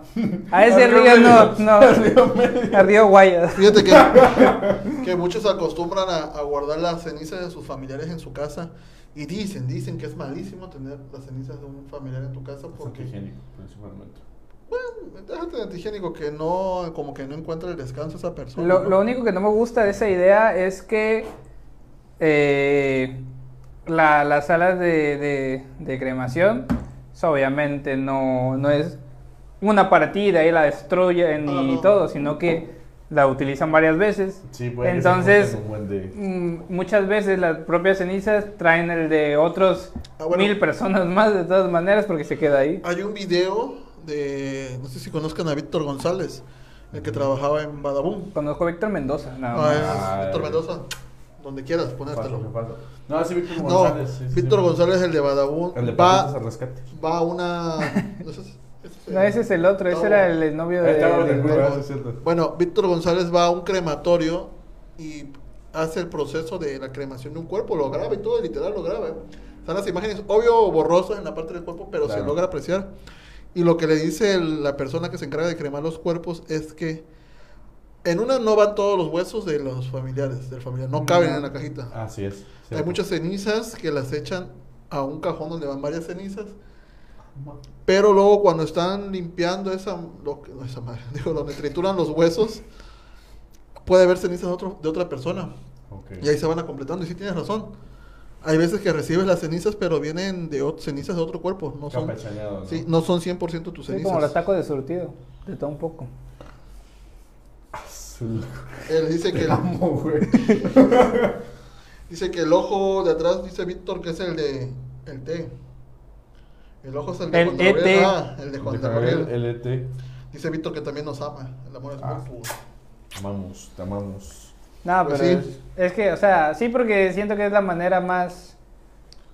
A ese A Río río no, no. <laughs> A Río Medio. A Río Guayas. Fíjate que, <laughs> que muchos acostumbran a, a guardar las cenizas de sus familiares en su casa y dicen, dicen que es malísimo tener las cenizas de un familiar en tu casa Porque principalmente. bueno, déjate de antihigiénico que no, como que no encuentra el descanso esa persona. Lo, ¿no? lo único que no me gusta de esa idea es que eh, la- las salas de, de- de cremación, obviamente no, no es una partida y la destruyen y no. todo, sino que la utilizan varias veces. Sí, Entonces, mm, muchas veces las propias cenizas traen el de otros Ah, bueno. mil personas más de todas maneras porque se queda ahí. Hay un video de, no sé si conozcan a Víctor González, el que trabajaba en Badabun. Conozco a Víctor Mendoza, nada Ah, más. es Víctor. Mendoza, donde quieras ponértelo. paso. No, sí, Víctor No, González. sí, sí, Víctor sí. González, el de Badabun, El de va, Patitas al rescate. va a una... <laughs> no ese- No, ese es el otro, ese era el novio de... De- cierto. Bueno, Víctor González va a un crematorio y hace el proceso de la cremación de un cuerpo, lo graba y todo, literal lo graba. Están las imágenes, obvio, borrosas en la parte del cuerpo, pero se logra apreciar. Y lo que le dice el- la persona que se encarga de cremar los cuerpos es que en una no van todos los huesos de los familiares, del familiar, no caben No. en la cajita. Así es. Hay muchas cenizas que las echan a un cajón donde van varias cenizas. Pero luego cuando están limpiando esa, lo que- no, esa madre, <laughs> digo, donde trituran los huesos, puede haber cenizas de, otro- de otra persona. Ok. Y ahí se van a completando. Y sí tienes razón. Hay veces que recibes las cenizas, pero vienen de cenizas de otro cuerpo. No son, ¿no? sí, no son 100% tus Sí, cenizas. como los tacos de surtido, de todo un poco. Azul. Él dice que, Te amo, güey. <laughs> dice que el ojo de atrás, dice Víctor, que es el de el T. El ojo es el de El Juan Gabriel. ET. Ah, el de Juan De Gabriel. Gabriel, LT. Dice Víctor que también nos ama. El amor es Ah. muy puro. Amamos, te amamos. No, Pues pero sí. es, es que, o sea, sí porque siento que es la manera más...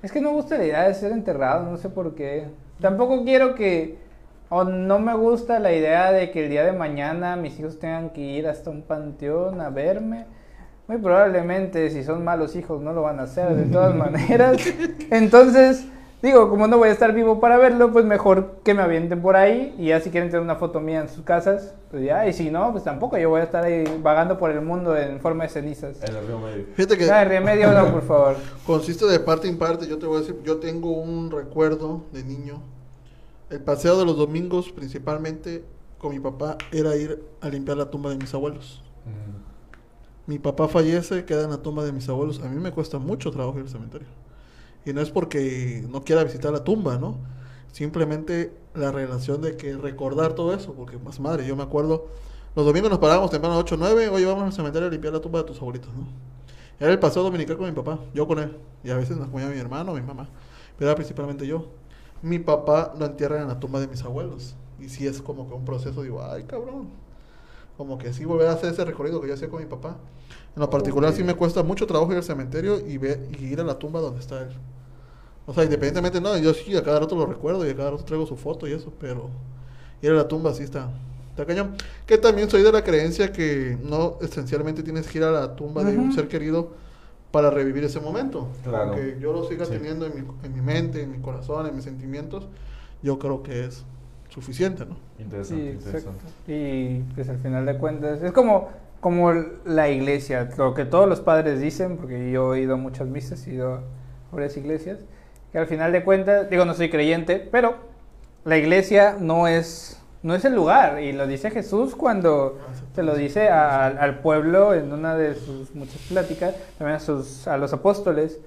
Es que no me gusta la idea de ser enterrado, no sé por qué. Tampoco quiero que... O no me gusta la idea de que el día de mañana mis hijos tengan que ir hasta un panteón a verme. Muy probablemente si son malos hijos no lo van a hacer de todas <laughs> maneras. Entonces, digo, como no voy a estar vivo para verlo, pues mejor que me avienten por ahí y ya si quieren tener una foto mía en sus casas, pues ya, y si no, pues tampoco yo voy a estar ahí vagando por el mundo en forma de cenizas. En el río medio. Fíjate que No, en remedio no, por favor. <laughs> consiste de parte en parte. Yo te voy a decir, yo tengo un recuerdo de niño. El paseo de los domingos, principalmente con mi papá, era ir a limpiar la tumba de mis abuelos. Mm. Mi papá fallece, queda en la tumba de mis abuelos. A mí me cuesta mucho trabajo ir al cementerio. Y no es porque no quiera visitar la tumba, ¿no? Simplemente la relación de que recordar todo eso, porque más madre, yo me acuerdo, los domingos nos parábamos temprano a 8 o 9, oye, vamos al cementerio a limpiar la tumba de tus abuelitos, ¿no? Era el paseo dominical con mi papá, yo con él. Y a veces nos ponía mi hermano, mi mamá, pero era principalmente yo. Mi papá lo entierra en la tumba de mis abuelos. Y si es como que un proceso, digo, ay, cabrón. Como que sí volver a hacer ese recorrido que yo hacía con mi papá. En lo particular sí me cuesta mucho trabajo ir al cementerio y, ver, y ir a la tumba donde está él. O sea, independientemente, no, yo sí a cada rato lo recuerdo y a cada rato traigo su foto y eso, pero ir a la tumba sí está Está cañón. Que también soy de la creencia que no esencialmente tienes que ir a la tumba de un ser querido para revivir ese momento. Claro. Aunque yo lo siga Sí. teniendo en mi, en mi mente, en mi corazón, en mis sentimientos, yo creo que es suficiente, ¿no? Interesante, Sí, interesante. Y pues al final de cuentas, es como, como la iglesia, lo que todos los padres dicen, porque yo he ido a muchas misas, he ido a varias iglesias, que al final de cuentas, digo, no soy creyente, pero la iglesia no es, no es el lugar, y lo dice Jesús cuando se lo dice a- al- pueblo en una de sus muchas pláticas, también a, sus, a los apóstoles,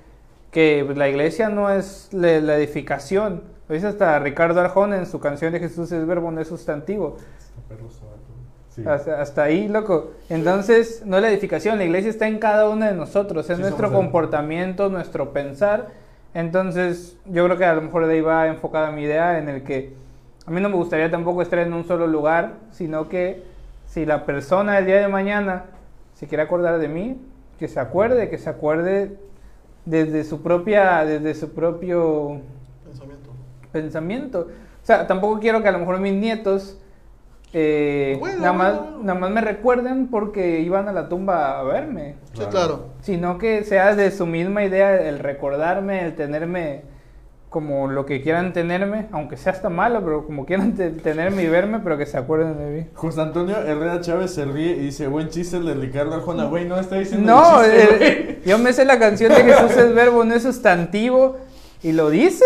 que pues, la iglesia no es la, la edificación. Lo dice hasta Ricardo Arjona en su canción de Jesús es verbo, no es sustantivo. Sí. Hasta, hasta ahí, loco. Entonces, no es la edificación, la iglesia está en cada uno de nosotros, es Sí, nuestro el- comportamiento, nuestro pensar. Entonces, yo creo que a lo mejor de ahí va enfocada mi idea en el que a mí no me gustaría tampoco estar en un solo lugar, sino que si la persona el día de mañana se quiere acordar de mí, que se acuerde, que se acuerde desde su propia, desde su propio Pensamiento. pensamiento. O sea, tampoco quiero que a lo mejor mis nietos eh, Bueno, nada, más, bueno, nada más me recuerden porque iban a la tumba a verme, Sí, claro. sino que sea de su misma idea el recordarme, el tenerme como lo que quieran tenerme, aunque sea hasta malo, pero como quieran te- tenerme y verme, pero que se acuerden de mí. José Antonio Herrera Chávez se ríe y dice, buen chiste el de Ricardo Arjona, güey, no está diciendo No, el chiste, güey. yo me sé la canción de Jesús <laughs> es verbo, no es sustantivo, y lo dice.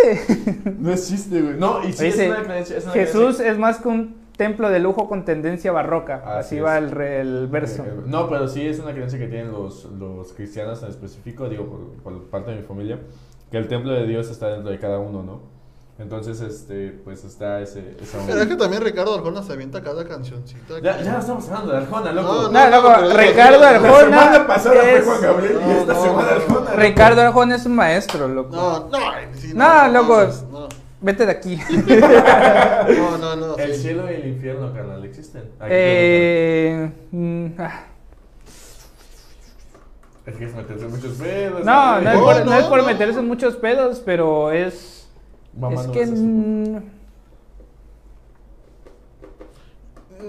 No es chiste, güey. No, y sí Dice, es una creencia. Es una Jesús es más que un templo de lujo con tendencia barroca. Así Así, va el, re- el verso. No, pero sí es una creencia que tienen los, los cristianos en específico, digo, por, por parte de mi familia, que el templo de Dios está dentro de cada uno, ¿no? Entonces, este, pues está ese, esa Pero es que también Ricardo Arjona se avienta cada cancioncita. Ya, ya no estamos hablando de Arjona, loco. No, No, no, loco, digo, Ricardo la Arjona. semana pasada fue es- Juan Gabriel y No, esta no, semana no. Arjona. Ricardo Arjona es un maestro, loco. No, no, sí, No, loco. No, Vete de aquí. <laughs> <laughs> no, no. no, El sí. cielo y el infierno, carnal, ¿existen? Aquí eh, mm, ah. Es que es meterse en muchos pedos. no, no es por, no no, es por no. meterse en muchos pedos, pero es. Mamá, es no que. mm,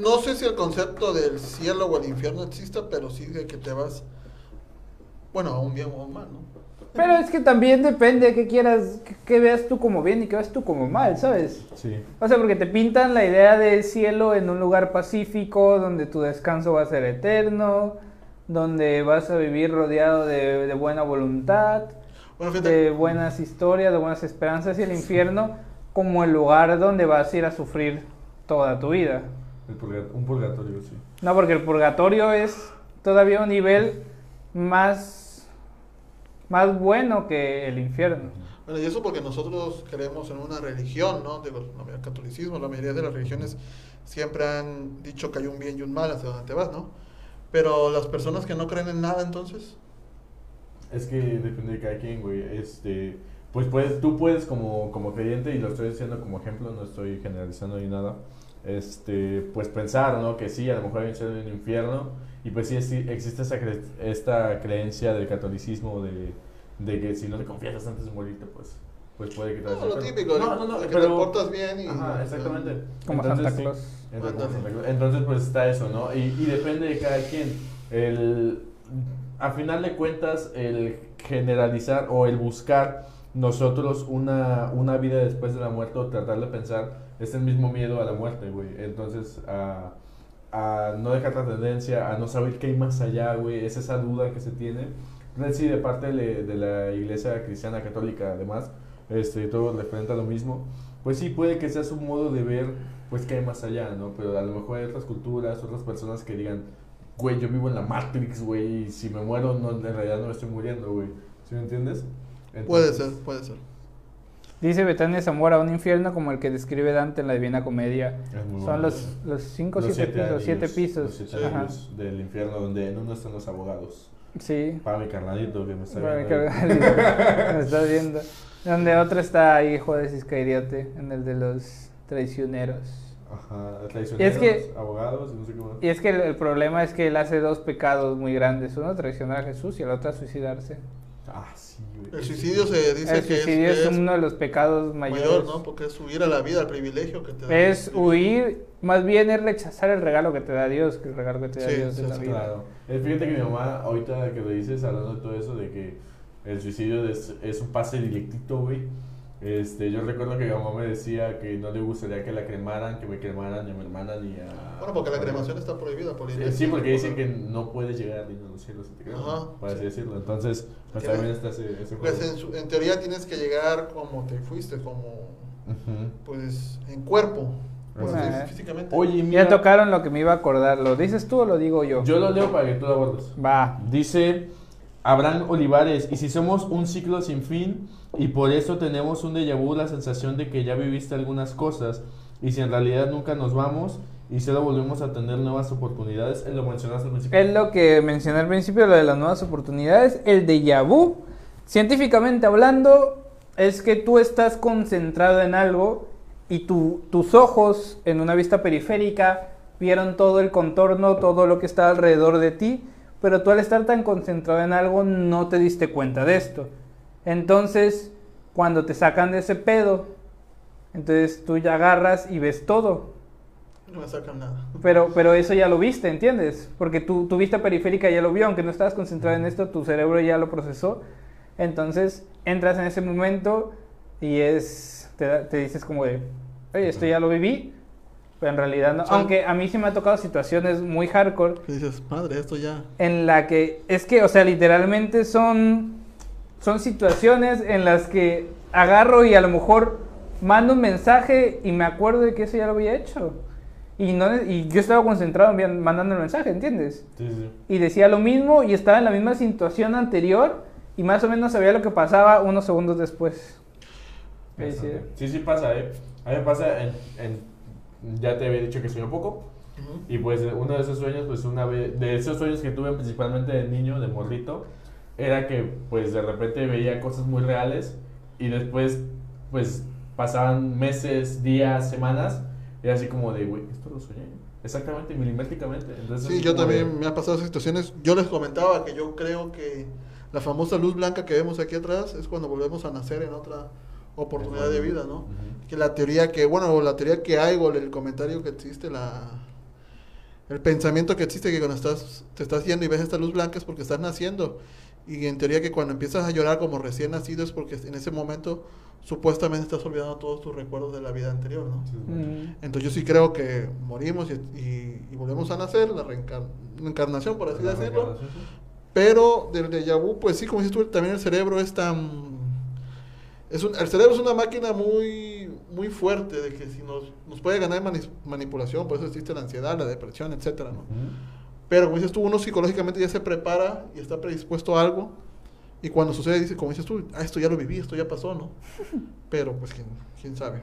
No sé si el concepto del cielo o el infierno exista, pero sí de que te vas, bueno, a un bien o a un mal, ¿no? Pero es que también depende de qué quieras, que, que veas tú como bien y que veas tú como mal, ¿sabes? Sí. O sea, porque te pintan la idea del cielo en un lugar pacífico, donde tu descanso va a ser eterno, donde vas a vivir rodeado de, de buena voluntad, Bueno, fíjate, de buenas historias, de buenas esperanzas, y el infierno como el lugar donde vas a ir a sufrir toda tu vida. El purga- un purgatorio, sí. No, porque el purgatorio es todavía un nivel más, más bueno que el infierno. Bueno, y eso porque nosotros creemos en una religión, ¿no? Digo, la- el catolicismo, la mayoría de las religiones siempre han dicho que hay un bien y un mal hacia donde te vas, ¿no? Pero las personas que no creen en nada, entonces, Es que depende de cada quien, güey. Este, pues puedes, tú puedes como, como creyente, y lo estoy diciendo como ejemplo, no estoy generalizando ni nada, este, pues pensar, ¿no? Que sí, a lo mejor hay un cielo y un infierno, y pues sí, sí existe esa cre- esta creencia del catolicismo de, de que si no te confiesas antes de morirte, pues, pues puede que te no, lo típico, No, no, no, que pero... te portas bien y... Ajá, exactamente. Como Entonces, Santa Claus. Entonces. Entonces, pues está eso, ¿no? Y, y depende de cada quien. El, a final de cuentas, el generalizar o el buscar nosotros una, una vida después de la muerte o tratar de pensar es el mismo miedo a la muerte, güey. Entonces, a, a no dejar la tendencia, a no saber qué hay más allá, güey, es esa duda que se tiene. Sí, de parte de, de la iglesia cristiana católica, además, este, todo referente a lo mismo, pues sí, puede que sea su modo de ver, pues, qué hay más allá, ¿no? Pero a lo mejor hay otras culturas, otras personas que digan, güey, yo vivo en la Matrix, güey, y si me muero, no, en realidad no me estoy muriendo, güey. ¿Sí me entiendes? Puede ser, puede ser. Dice Betania Zamora, un infierno como el que describe Dante en la Divina Comedia. Son los, los cinco, Los siete, pisos, siete pisos. Los siete. Ajá. del infierno, donde en uno están los abogados. Sí. Para mi carnalito que me está Para viendo. que- ahí. Me estás <laughs> viendo. Donde otro está hijo de Iscariote, en el de los traicioneros. Ajá, traicioneros, que- abogados, no sé qué más. Y es que el, el problema es que él hace dos pecados muy grandes. Uno, traicionar a Jesús y el otro, suicidarse. Ah, sí, güey. El suicidio se dice El que suicidio es, es, uno de los pecados mayores. mayor, ¿no? Porque es huir a la vida, al privilegio que te da. Es huir, más bien es rechazar el regalo que te da Dios, que el regalo que te da Sí, Dios sí, de la sí, vida. Claro. Fíjate que mi mamá, ahorita que lo dices, hablando de todo eso, de que el suicidio es, es un pase directito, güey. Este, yo recuerdo que mi mamá me decía que no le gustaría que la cremaran, que me cremaran ni a mi hermana ni a... Bueno, porque la cremación está prohibida por Sí, ley. Sí, porque dicen que no puedes llegar ni a los cielos te creman, Ajá, por así sí. decirlo. Entonces, pues también está ese, ese Pues en, su- en teoría tienes que llegar como te fuiste, como Ujú. pues en cuerpo, pues, físicamente. Oye, mira, Ya tocaron lo que me iba a acordar. ¿Lo dices tú o lo digo yo? yo lo leo para que tú lo abordes. Va. Dice Abraham Olivares, y si somos un ciclo sin fin y por eso tenemos un déjà vu, la sensación de que ya viviste algunas cosas y si en realidad nunca nos vamos y solo volvemos a tener nuevas oportunidades, lo mencionaste al principio. Es lo que mencioné al principio, lo de las nuevas oportunidades. El déjà vu, científicamente hablando, es que tú estás concentrado en algo y tu- tus ojos en una vista periférica vieron todo el contorno, todo lo que está alrededor de ti, pero tú al estar tan concentrado en algo no te diste cuenta de esto. Entonces, cuando te sacan de ese pedo, entonces tú ya agarras y ves todo. No me sacan nada. Pero, pero eso ya lo viste, ¿entiendes? Porque tu, tu vista periférica ya lo vio, aunque no estabas concentrado en esto, tu cerebro ya lo procesó. Entonces entras en ese momento y es, te, te dices como de, oye, esto ya lo viví, pero en realidad no. Aunque a mí sí me ha tocado situaciones muy hardcore Y dices, madre, esto ya. en la que, es que, o sea, literalmente son, son situaciones en las que agarro y a lo mejor mando un mensaje y me acuerdo de que eso ya lo había hecho. Y, no, y yo estaba concentrado mandando el mensaje, ¿entiendes? Sí, sí. Y decía lo mismo y estaba en la misma situación anterior y más o menos sabía lo que pasaba unos segundos después. Sí, sí. Sí, sí pasa, ¿eh? A mí me pasa en, en- ya te había dicho que sueño poco. Ujú. Y pues uno de esos sueños, pues una vez, de esos sueños que tuve principalmente de niño, de morrito, era que pues de repente veía cosas muy reales y después pues pasaban meses, días, semanas, y era así como de, güey, esto lo soñé. Exactamente, milimétricamente. Entonces, Sí, yo como de- también me ha pasado esas situaciones. Yo les comentaba que yo creo que la famosa luz blanca que vemos aquí atrás es cuando volvemos a nacer en otra oportunidad de vida, ¿no? Ujú. Que la teoría que, bueno, la teoría que hay, o el comentario que existe, la el pensamiento que existe que cuando estás te estás yendo y ves esta luz blanca es porque estás naciendo. Y en teoría que cuando empiezas a llorar como recién nacido es porque en ese momento supuestamente estás olvidando todos tus recuerdos de la vida anterior, ¿no? Sí, Mm. Entonces yo sí creo que morimos y, y- y volvemos a nacer, la reencar- reencarnación, por así La decirlo. Pero del déjà vu, pues sí, como dices tú, también el cerebro es tan... Es un, el cerebro es una máquina muy, muy fuerte, de que si nos, nos puede ganar manis- manipulación, por eso existe la ansiedad, la depresión, etcétera, ¿no? Ujú. Pero como dices tú, uno psicológicamente ya se prepara y está predispuesto a algo. Y cuando sucede, dice, como dices tú, ah, esto ya lo viví, esto ya pasó, ¿no? <laughs> Pero pues quién, quién sabe.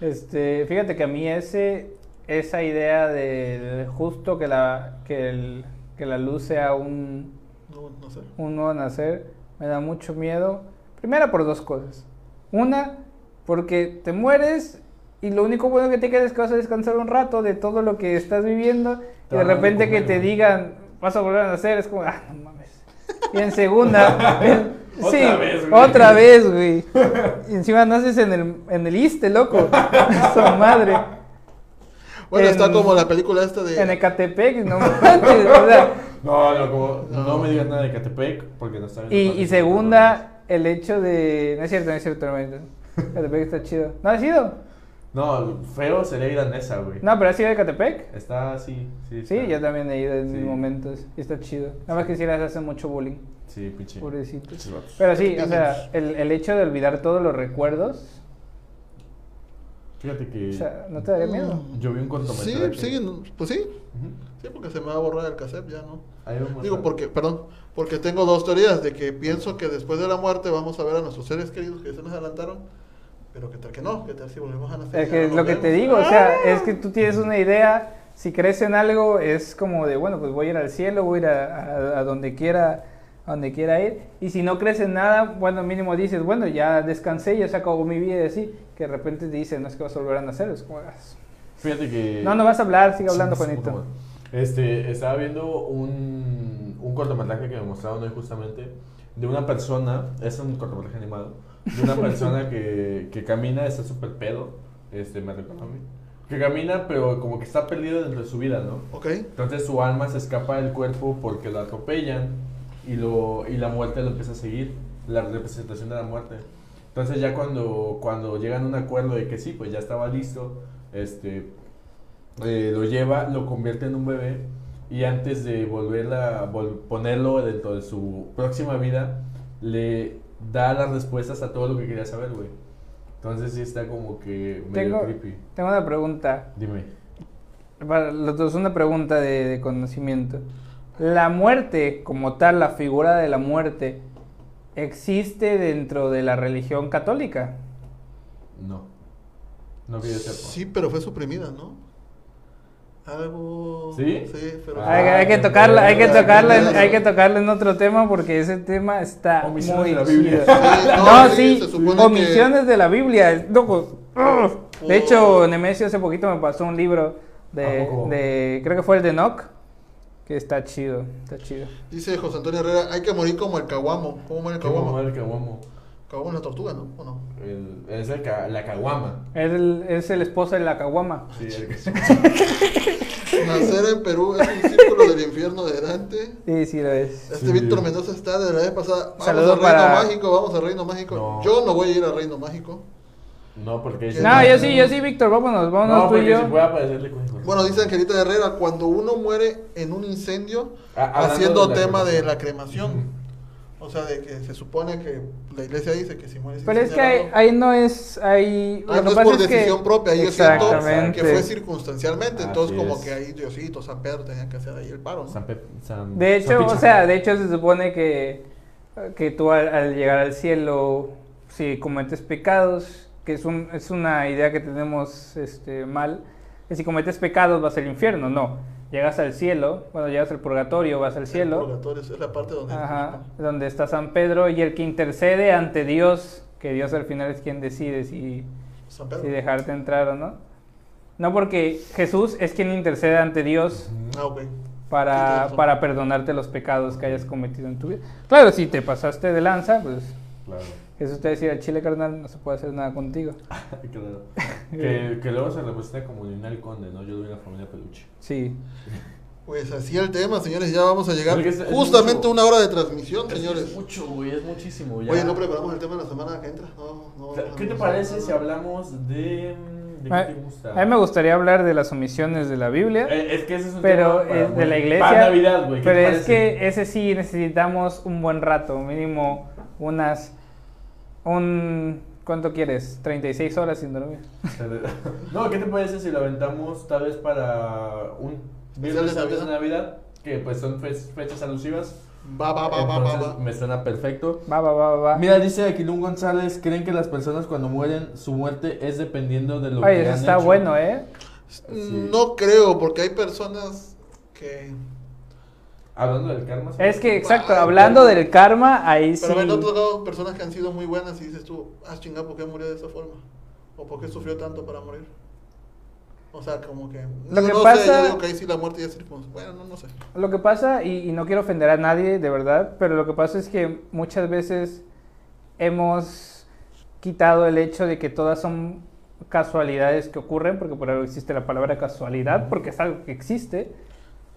Este, fíjate que a mí ese, esa idea de justo que la, que el- que la luz sea un, No, no sé. un nuevo nacer me da mucho miedo. Primero por dos cosas. Una, porque te mueres y lo único bueno que te queda es que vas a descansar un rato de todo lo que estás viviendo y de repente que te ¿no? digan vas a volver a nacer es como, ah, no mames. Y en segunda, <laughs> el- Otra sí, vez, güey. otra vez, güey. Y encima naces en el, en el ISTE, loco. <laughs> Su madre. Bueno, En- está como la película esta de... En Ecatepec, no manches, o sea, <laughs> No, no, como, no. No. me digas nada de Catepec porque no está Y, y segunda, el hecho de. No es cierto, no es cierto, no es cierto. Catepec está chido. ¿No has ido? No, feo sería ir a Nesa, güey. No, pero has ido de Catepec. Está así, sí. Sí, está- yo también he ido en Sí. mis momentos. Y está chido. Nada más que si les hacen mucho bullying. Sí, pinche. Pobrecito. Pero sí, o sea, el, el hecho de olvidar todos los recuerdos. Fíjate que O sea, ¿no te daría miedo? Mm. yo vi un Sí, cortometraje. sí, no, pues sí. Sí, porque se me va a borrar el cassette ya, ¿no? Digo, porque, perdón, porque tengo dos teorías, de que pienso que después de la muerte vamos a ver a nuestros seres queridos que ya se nos adelantaron, pero que tal que no, que tal si volvemos a nacer. Es que no lo que te digo, o sea, es que tú tienes una idea, si crees en algo, es como de, bueno, pues voy a ir al cielo, voy a ir a, a- a donde quiera, a donde quiera ir, y si no crees en nada, bueno, mínimo dices, bueno, ya descansé, ya se acabó mi vida y así, que de repente te dicen, no es que vas a volver a nacer, es como, "Ah, Fíjate que. no, no vas a hablar, sigue hablando, Juanito. Este, estaba viendo un, un cortometraje que me mostraron hoy justamente de una persona, es un cortometraje animado, de una persona <laughs> que, que camina, está súper pedo, este, me recuerda a mí, que camina pero como que está perdido dentro de su vida, ¿no? Ok. Entonces su alma se escapa del cuerpo porque lo atropellan y, lo, y la muerte lo empieza a seguir, la representación de la muerte. Entonces ya cuando, cuando llegan a un acuerdo de que sí, pues ya estaba listo, este, eh, lo lleva, lo convierte en un bebé y antes de volverla, vol- ponerlo dentro de su próxima vida, le da las respuestas a todo lo que quería saber, güey. Entonces sí está como que medio Tengo, creepy. tengo una pregunta. Dime. Para los dos, una pregunta de, de conocimiento. La muerte, como tal, la figura de la muerte, ¿existe dentro de la religión católica? No. No que yo sepa. Sí, pero fue suprimida, ¿no? Algo. ¿Sí? Sí, pero. Ah, hay, hay que tocarla, hay que tocarla, en- hay que tocarla en otro tema porque ese tema está Omisiones muy de la Biblia. <laughs> Sí, No, no, sí, sí, omisiones de la Biblia, loco. ugh. De hecho, Nemesio hace poquito me pasó un libro ¿A de, creo que fue el de Enoch, que está chido, está chido. Dice José Antonio Herrera: hay que morir como el caguamo. ¿Cómo muere el ¿Qué mamá caguamo? el caguamo? Caguamo es la tortuga, ¿no? ¿O no? El- es el ca- la caguama. Es el, es el esposo de la caguama. Sí, el que <laughs> Nacer en Perú es un círculo del infierno de Dante. Sí, sí lo es. Este Sí. Víctor Mendoza está de la vez pasada. Vamos Saludo al Reino para- Mágico, vamos al Reino Mágico. No. Yo no voy a ir al Reino Mágico. No, porque ¿Qué No, tal? yo sí, yo sí, Víctor, vámonos, vámonos No, tú y porque yo. si puede aparecerle con Bueno, dice Angelita Herrera, cuando uno muere en un incendio, Ah, haciendo de la tema de cremación. la cremación. O sea, de que se supone que la iglesia dice que si mueres Pero es que ahí, no es, ahí... Ah, no es por es que- decisión propia, ahí yo siento Exactamente. que fue circunstancialmente, entonces como es. que ahí Diosito, San Pedro tenían que hacer ahí el paro, ¿no? San Pe- San- De San hecho, o sea, de hecho se supone que, que tú al, al llegar al cielo, si cometes pecados, que es, un, es una idea que tenemos este, mal, que si cometes pecados vas al infierno, no. Llegas al cielo, cuando llegas al purgatorio vas al El cielo, purgatorio, esa es la parte donde... ajá, donde está San Pedro y el que intercede ante Dios, que Dios al final es quien decide si, dejarte entrar o no. No porque Jesús es quien intercede ante Dios Ah, para, para perdonarte los pecados que hayas cometido en tu vida. Claro, si te pasaste de lanza, pues Claro. Jesús te decía, Chile carnal, no se puede hacer nada contigo. <laughs> claro. <laughs> que, que luego se representa como Ninal Conde, ¿no? Yo en la familia Peluche. Sí. Pues así el tema, señores, ya vamos a llegar Porque es- es justamente mucho. una hora de transmisión, Es- señores. Es mucho, güey, es muchísimo. Ya. Oye, no preparamos el tema de la semana que entra. No, no, O sea, no, ¿Qué te parece si hablamos de. ¿De A, qué te gusta? a mí me gustaría hablar de las omisiones de la Biblia, Eh, es que ese es un pero tema para de la iglesia. Para Navidad, güey. ¿qué Pero es que ese sí necesitamos un buen rato, mínimo unas. Un. ¿Cuánto quieres? 36 horas sin dormir. <laughs> No, ¿qué te parece si lo aventamos tal vez para un viernes de antes de Navidad? Que pues son fe- fechas alusivas. Va, va, va, va, va, Entonces, va. Me suena perfecto. Va, va, va, va, va. Mira, dice Aquilún González, ¿creen que las personas cuando mueren, su muerte es dependiendo de lo Oye, que eso han está hecho? bueno, ¿eh? Sí. No creo, porque hay personas que... Hablando del karma. Es que, exacto, hablando pero- del karma, ahí sí. Pero me han tocado personas que han sido muy buenas y dices tú, ah, chingada, ¿por qué murió de esa forma? ¿O por qué sufrió tanto para morir? O sea, como que... Lo no, que no sé, pasa- yo digo que ahí sí la muerte ya es circunstancial. Bueno, no, no sé. Lo que pasa, y, y no quiero ofender a nadie, de verdad, pero lo que pasa es que muchas veces hemos quitado el hecho de que todas son casualidades que ocurren, porque por algo existe la palabra casualidad, porque es algo que existe.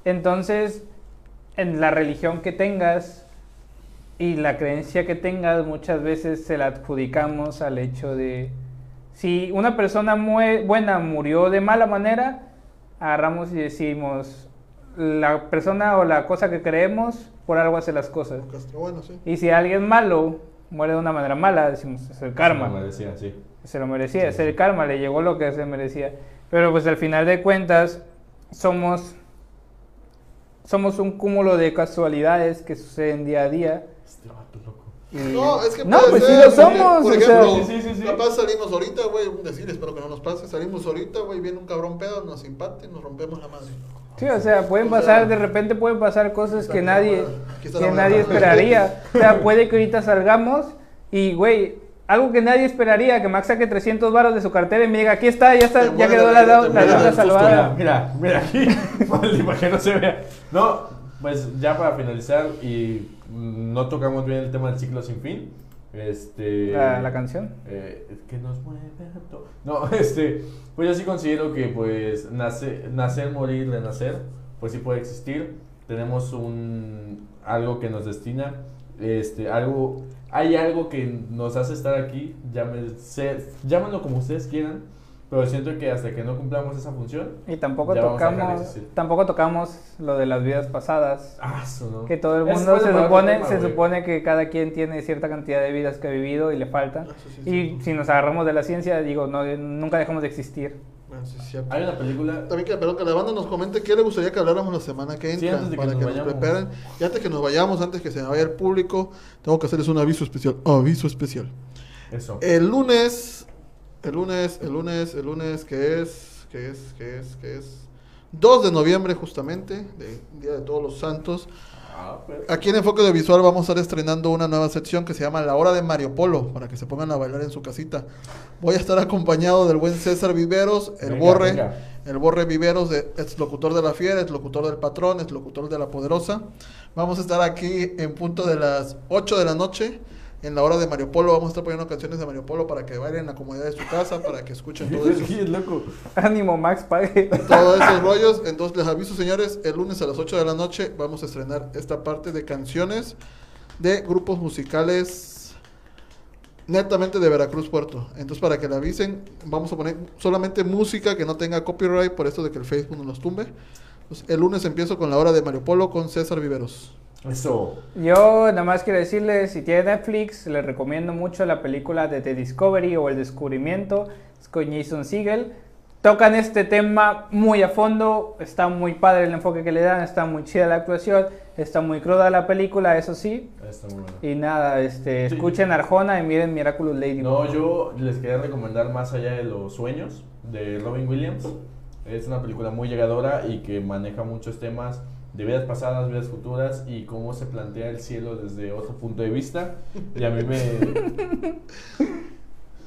Entonces, en la religión que tengas y la creencia que tengas, muchas veces se la adjudicamos al hecho de si una persona buena murió de mala manera, agarramos y decimos la persona o la cosa que creemos por algo hace las cosas. Bueno, sí. Y si alguien malo muere de una manera mala, decimos es el karma. decía, sí. Se lo merecía, Sí, es sí. el karma, le llegó lo que se merecía. Pero pues al final de cuentas somos somos un cúmulo de casualidades que suceden día a día. Este vato loco. y- No, es que No, puede pues sí ser, lo porque, somos. Por o sea, ejemplo, Sí, sí, sí, sí. capaz salimos ahorita, güey, un decir, espero que no nos pase, salimos ahorita, güey, viene un cabrón pedo, nos impacta y nos rompemos la madre. Sí, o sea, pueden O sea, pasar, de repente pueden pasar cosas que nadie, que nadie esperaría. <laughs> O sea, puede que ahorita salgamos y, güey, algo que nadie esperaría, que Max saque 300 baros de su cartera y me diga, aquí está, ya está, ya quedó la, la, del susto, salvada. Mira, mira, aquí. <laughs> Para que no se vea. No, pues ya para finalizar y no tocamos bien el tema del ciclo sin fin. Este, La, la canción. eh, que nos mueve a to- No, <laughs> este, pues yo sí considero que pues nace, nacer, morir, renacer, pues sí puede existir. Tenemos un algo que nos destina, este, algo, hay algo que nos hace estar aquí, llámese, llámenlo como ustedes quieran, pero siento que hasta que no cumplamos esa función, Y tampoco tocamos, tampoco tocamos lo de las vidas pasadas. ah, eso no. Que todo el mundo se supone, se que cada quien tiene cierta cantidad de vidas que ha vivido y le faltan. Sí es Y si nos agarramos de la ciencia, digo, no, nunca dejamos de existir. Bueno, sí. Hay una película También que, pero que la banda nos comente qué le gustaría que habláramos la semana que Sí, entra antes de que para nos que nos vayamos. preparen. Y antes que nos vayamos, antes que se vaya el público, tengo que hacerles un aviso especial. Aviso especial. Eso. El lunes, el lunes, el lunes, el lunes, que es, que es, que es, que es 2 de noviembre justamente, de Día de Todos los Santos. Ah, Aquí en Enfoque de Visual vamos a estar estrenando una nueva sección que se llama La Hora de Mario Polo, para que se pongan a bailar en su casita. Voy a estar acompañado del buen César Viveros, el Venga, Borre, venga. el Borre Viveros, de, ex locutor de la Fiera, ex locutor del Patrón, ex locutor de la Poderosa. Vamos a estar aquí en punto de las 8 de la noche. En la hora de Mario Polo vamos a estar poniendo canciones de Mario Polo para que bailen en la comodidad de su casa, para que escuchen todo eso. <laughs> Sí, loco. Ánimo, Max, pague. todos esos rollos. Entonces les aviso, señores, el lunes a las 8 de la noche vamos a estrenar esta parte de canciones de grupos musicales netamente de Veracruz Puerto. Entonces para que le avisen, vamos a poner solamente música que no tenga copyright por esto de que el Facebook nos los tumbe. Entonces, el lunes empiezo con la hora de Mario Polo con César Viveros. Eso. Yo nada más quiero decirles, si tiene Netflix, les recomiendo mucho la película de The Discovery o El Descubrimiento, es con Jason Segel. Tocan este tema muy a fondo, está muy padre el enfoque que le dan, está muy chida la actuación, está muy cruda la película, eso sí. Está muy bueno. Y nada, este, Sí. escuchen Arjona y miren Miraculous Lady. No, yo les quería recomendar Más allá de los sueños de Robin Williams. Es una película muy llegadora y que maneja muchos temas de vidas pasadas, vidas futuras y cómo se plantea el cielo desde otro punto de vista. Y a mí me... <laughs>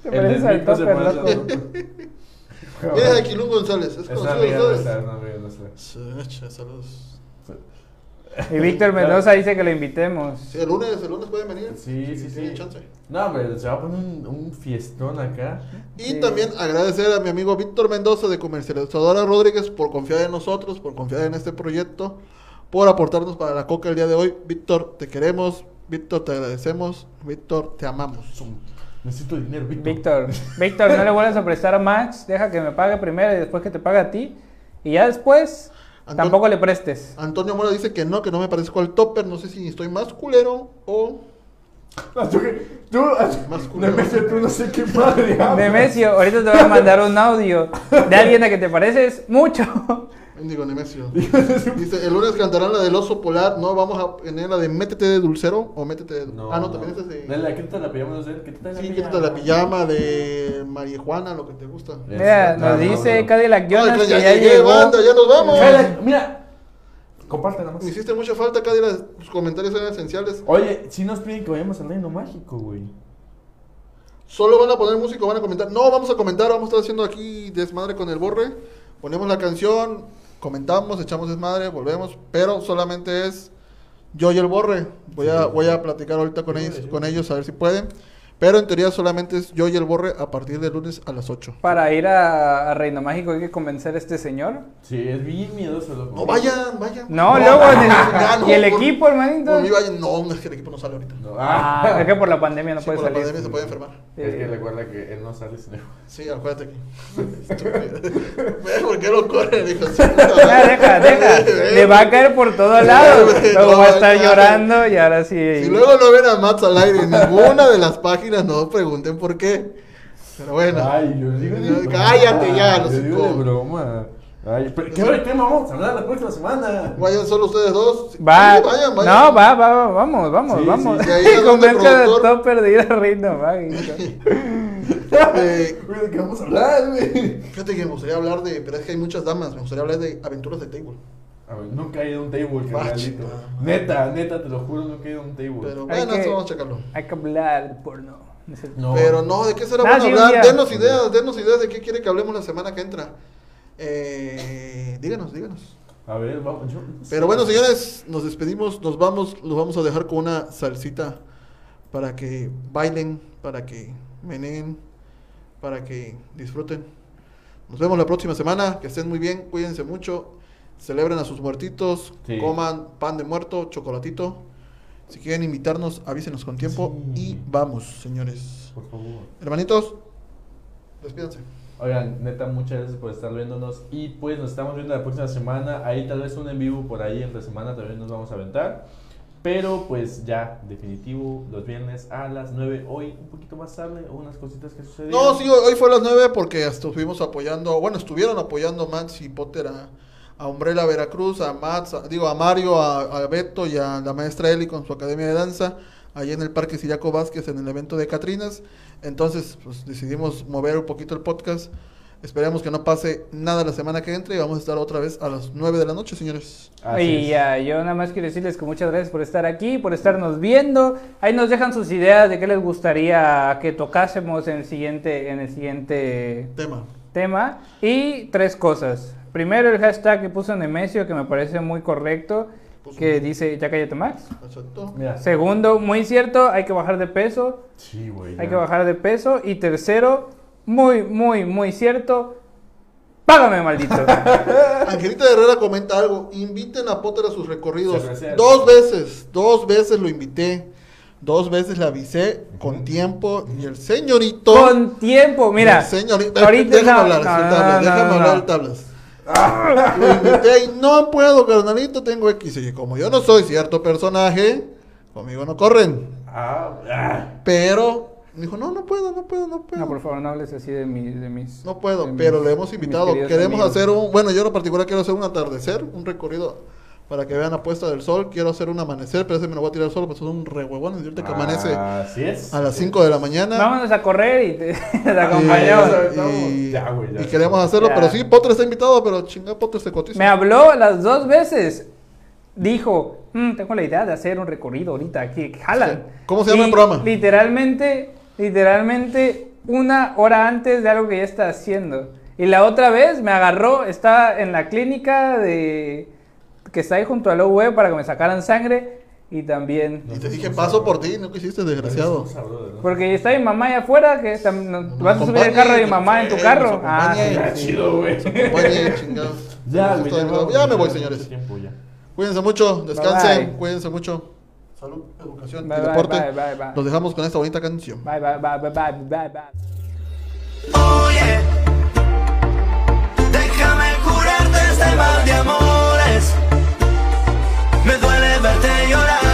Te pareces al parece loco. <laughs> aquí Lun González, es Es es che, saludos. Y Víctor Mendoza dice que lo invitemos. Sí, el lunes, el lunes pueden venir. Sí, sí, sí. chance. No, hombre, se va a poner un, un fiestón acá. Y Sí. también agradecer a mi amigo Víctor Mendoza de Comercializadora Rodríguez por confiar en nosotros, por confiar en este proyecto, por aportarnos para la coca el día de hoy. Víctor, te queremos. Víctor, te agradecemos. Víctor, te amamos. Necesito dinero, Víctor. Víctor, Víctor, no le vuelvas a prestar a Max, deja que me pague primero y después que te pague a ti. Y ya después, Tampoco le prestes. Antonio Mora dice que no, que no me parezco al topper. No sé si estoy más culero o. Ah, Tú, tú, Más culero. Nemesio, tú no sé qué madre. Nemesio, ahorita te voy a mandar un audio de alguien a que te pareces mucho. <laughs> Digo, Nemesio. <laughs> Dice: el lunes cantarán la del oso polar. No, vamos a tener la de métete de dulcero o métete de. ah, no, también esa es de. Dale, quítate la pijama, no sé. Quítate la Sí, pijama. quítate la pijama de marihuana, lo que te gusta. Mira, nos no, dice no, Cadillac Ay, Jonas que ya ya llegué, llegó. banda, ya nos vamos. Mira, Mira, comparte nada más. Me hiciste mucha falta, Cadira. Tus comentarios eran esenciales. Oye, si nos piden que vayamos al reino mágico, güey. Solo van a poner música, van a comentar. No, vamos a comentar, vamos a estar haciendo aquí desmadre con el borre. Ponemos la canción, comentamos, echamos desmadre, volvemos. Pero solamente es yo y el borre. Voy a, voy a platicar ahorita con ellos, con ellos a ver si pueden. Pero en teoría solamente es yo y el borre a partir del lunes a las 8. Para ir a, a Reino Mágico hay que convencer a este señor. Sí, es bien miedoso, loco. No, vayan, vayan. No, luego en el- ya no, y el por- equipo, hermanito. Por mí vayan. No, no, es que el equipo no sale ahorita. No, Ah, ah, es que por la pandemia no Sí, puede por la salir. pandemia se puede enfermar. Sí. Es que recuerda que él no sale sin Sí, acuérdate que. Estúpido. ¿Ves <laughs> por qué lo corre? Dijo, sí, <laughs> Ya, deja, deja. <laughs> Le va a caer por todos lados. Luego no, va a estar llorando y ahora sí. Si luego no ven a Mats al aire en ninguna de las páginas, no pregunten por qué. Pero bueno. Ay, yo digo de broma. Cállate ya, los Yo digo de broma. Ay, pero ¿qué hora tema vamos a hablar la próxima semana? Vayan solo ustedes dos. Va. Sí, vayan, vayan. No, va, va, va, vamos, vamos, Sí, vamos. sí, sí, Convence al productor- topper de ir a Reino Mágico. Eh, ¿De qué vamos a hablar, güey? fíjate que me gustaría hablar de. Pero es que hay muchas damas. Me gustaría hablar de aventuras de table. A ver, nunca he ido a un table, Ah, carnalito. Neta, neta, te lo juro, nunca he ido a un table. Pero Hay bueno, que- eso vamos a checarlo. Hay que hablar de porno. No. Pero no, ¿de qué será Ah, bueno hablar? Denos ideas, denos ideas de qué quiere que hablemos la semana que entra. Eh, díganos, díganos. A ver, vamos. Yo. Pero bueno, señores, nos despedimos, nos vamos, los vamos a dejar con una salsita para que bailen, para que meneen, para que disfruten. Nos vemos la próxima semana, que estén muy bien, cuídense mucho, celebren a sus muertitos, Sí. coman pan de muerto, chocolatito. Si quieren invitarnos, avísenos con tiempo Sí. y vamos, señores. Por favor. Hermanitos, despídanse. Oigan, neta, muchas gracias por estar viéndonos. Y pues nos estamos viendo la próxima semana. Ahí tal vez un en vivo por ahí entre semana también nos vamos a aventar. Pero pues ya, definitivo, los viernes a las 9. Hoy un poquito más tarde, unas cositas que sucedieron. No, sí, hoy fue a las 9 porque estuvimos apoyando, bueno, estuvieron apoyando Max y Potter a, a Umbrella Veracruz, a Max, a- digo, a Mario, a, a Beto y a la maestra Eli con su academia de danza, allá en el Parque Siriaco Vázquez en el evento de Catrinas. Entonces, pues decidimos mover un poquito el podcast. Esperemos que no pase nada la semana que entre y vamos a estar otra vez a las 9 de la noche, señores. Así y ya, yo nada más quiero decirles que muchas gracias por estar aquí, por estarnos viendo. Ahí nos dejan sus ideas de qué les gustaría que tocásemos en el siguiente, en el siguiente Tema. tema. Y tres cosas. Primero, el hashtag que puso Nemesio, que me parece muy correcto, Puso- que dice, ya cállate Max. Exacto. Mira. Segundo, muy cierto, hay que bajar de peso. Sí, güey. Hay ya. que bajar de peso. Y tercero, muy, muy, muy cierto, págame, maldito. <laughs> Angelita Herrera comenta algo. Inviten a Potter a sus recorridos. Dos veces, dos veces lo invité. Dos veces le avisé con tiempo. Y el señorito. Con tiempo, mira. el señorito. ahorita déjame no, hablar, no, no, déjame no, hablar, no. tablas. Lo invité y no puedo, carnalito. Tengo X. Y como yo no soy cierto personaje, conmigo no corren. Ah, ah. Pero me dijo: No, no puedo, no puedo, no puedo. No, por favor, no hables así de, mi, de mis. No puedo, de pero mis- le hemos invitado. Queremos amigos. hacer un, bueno, yo en lo particular quiero hacer un atardecer, un recorrido para que vean la puesta del sol. Quiero hacer un amanecer, pero ese me lo voy a tirar solo, pues es un re huevón. Decirte que amanece Así es. a las 5 de la mañana. Vámonos a correr y te, <laughs> acompañamos. y, Ya, güey, ya. y queremos hacerlo, Ya. pero sí, Potter está invitado, pero chinga, Potter se cotiza. Me habló las dos veces. Dijo, "Mm, tengo la idea de hacer un recorrido ahorita aquí. Jalan. ¿Cómo se llama Y el programa? Literalmente, literalmente una hora antes de algo que ya está haciendo. Y la otra vez me agarró, estaba en la clínica de que está ahí junto al OUE para que me sacaran sangre y también Y te dije, paso por ti, no quisiste, desgraciado. porque está mi mamá allá afuera que Nos vas a subir el carro de mi mamá en tu carro. nos Ah, sí, chido, güey. <laughs> Ya, Nos ya me voy, señores. Cuídense mucho, descansen, bye. cuídense mucho. Salud, educación Bye, y bye, deporte. bye, bye, bye. Los dejamos con esta bonita canción. Bye, bye, bye, bye, bye, bye, bye. Oye, déjame curarte este mal de amores. Me duele verte llorar.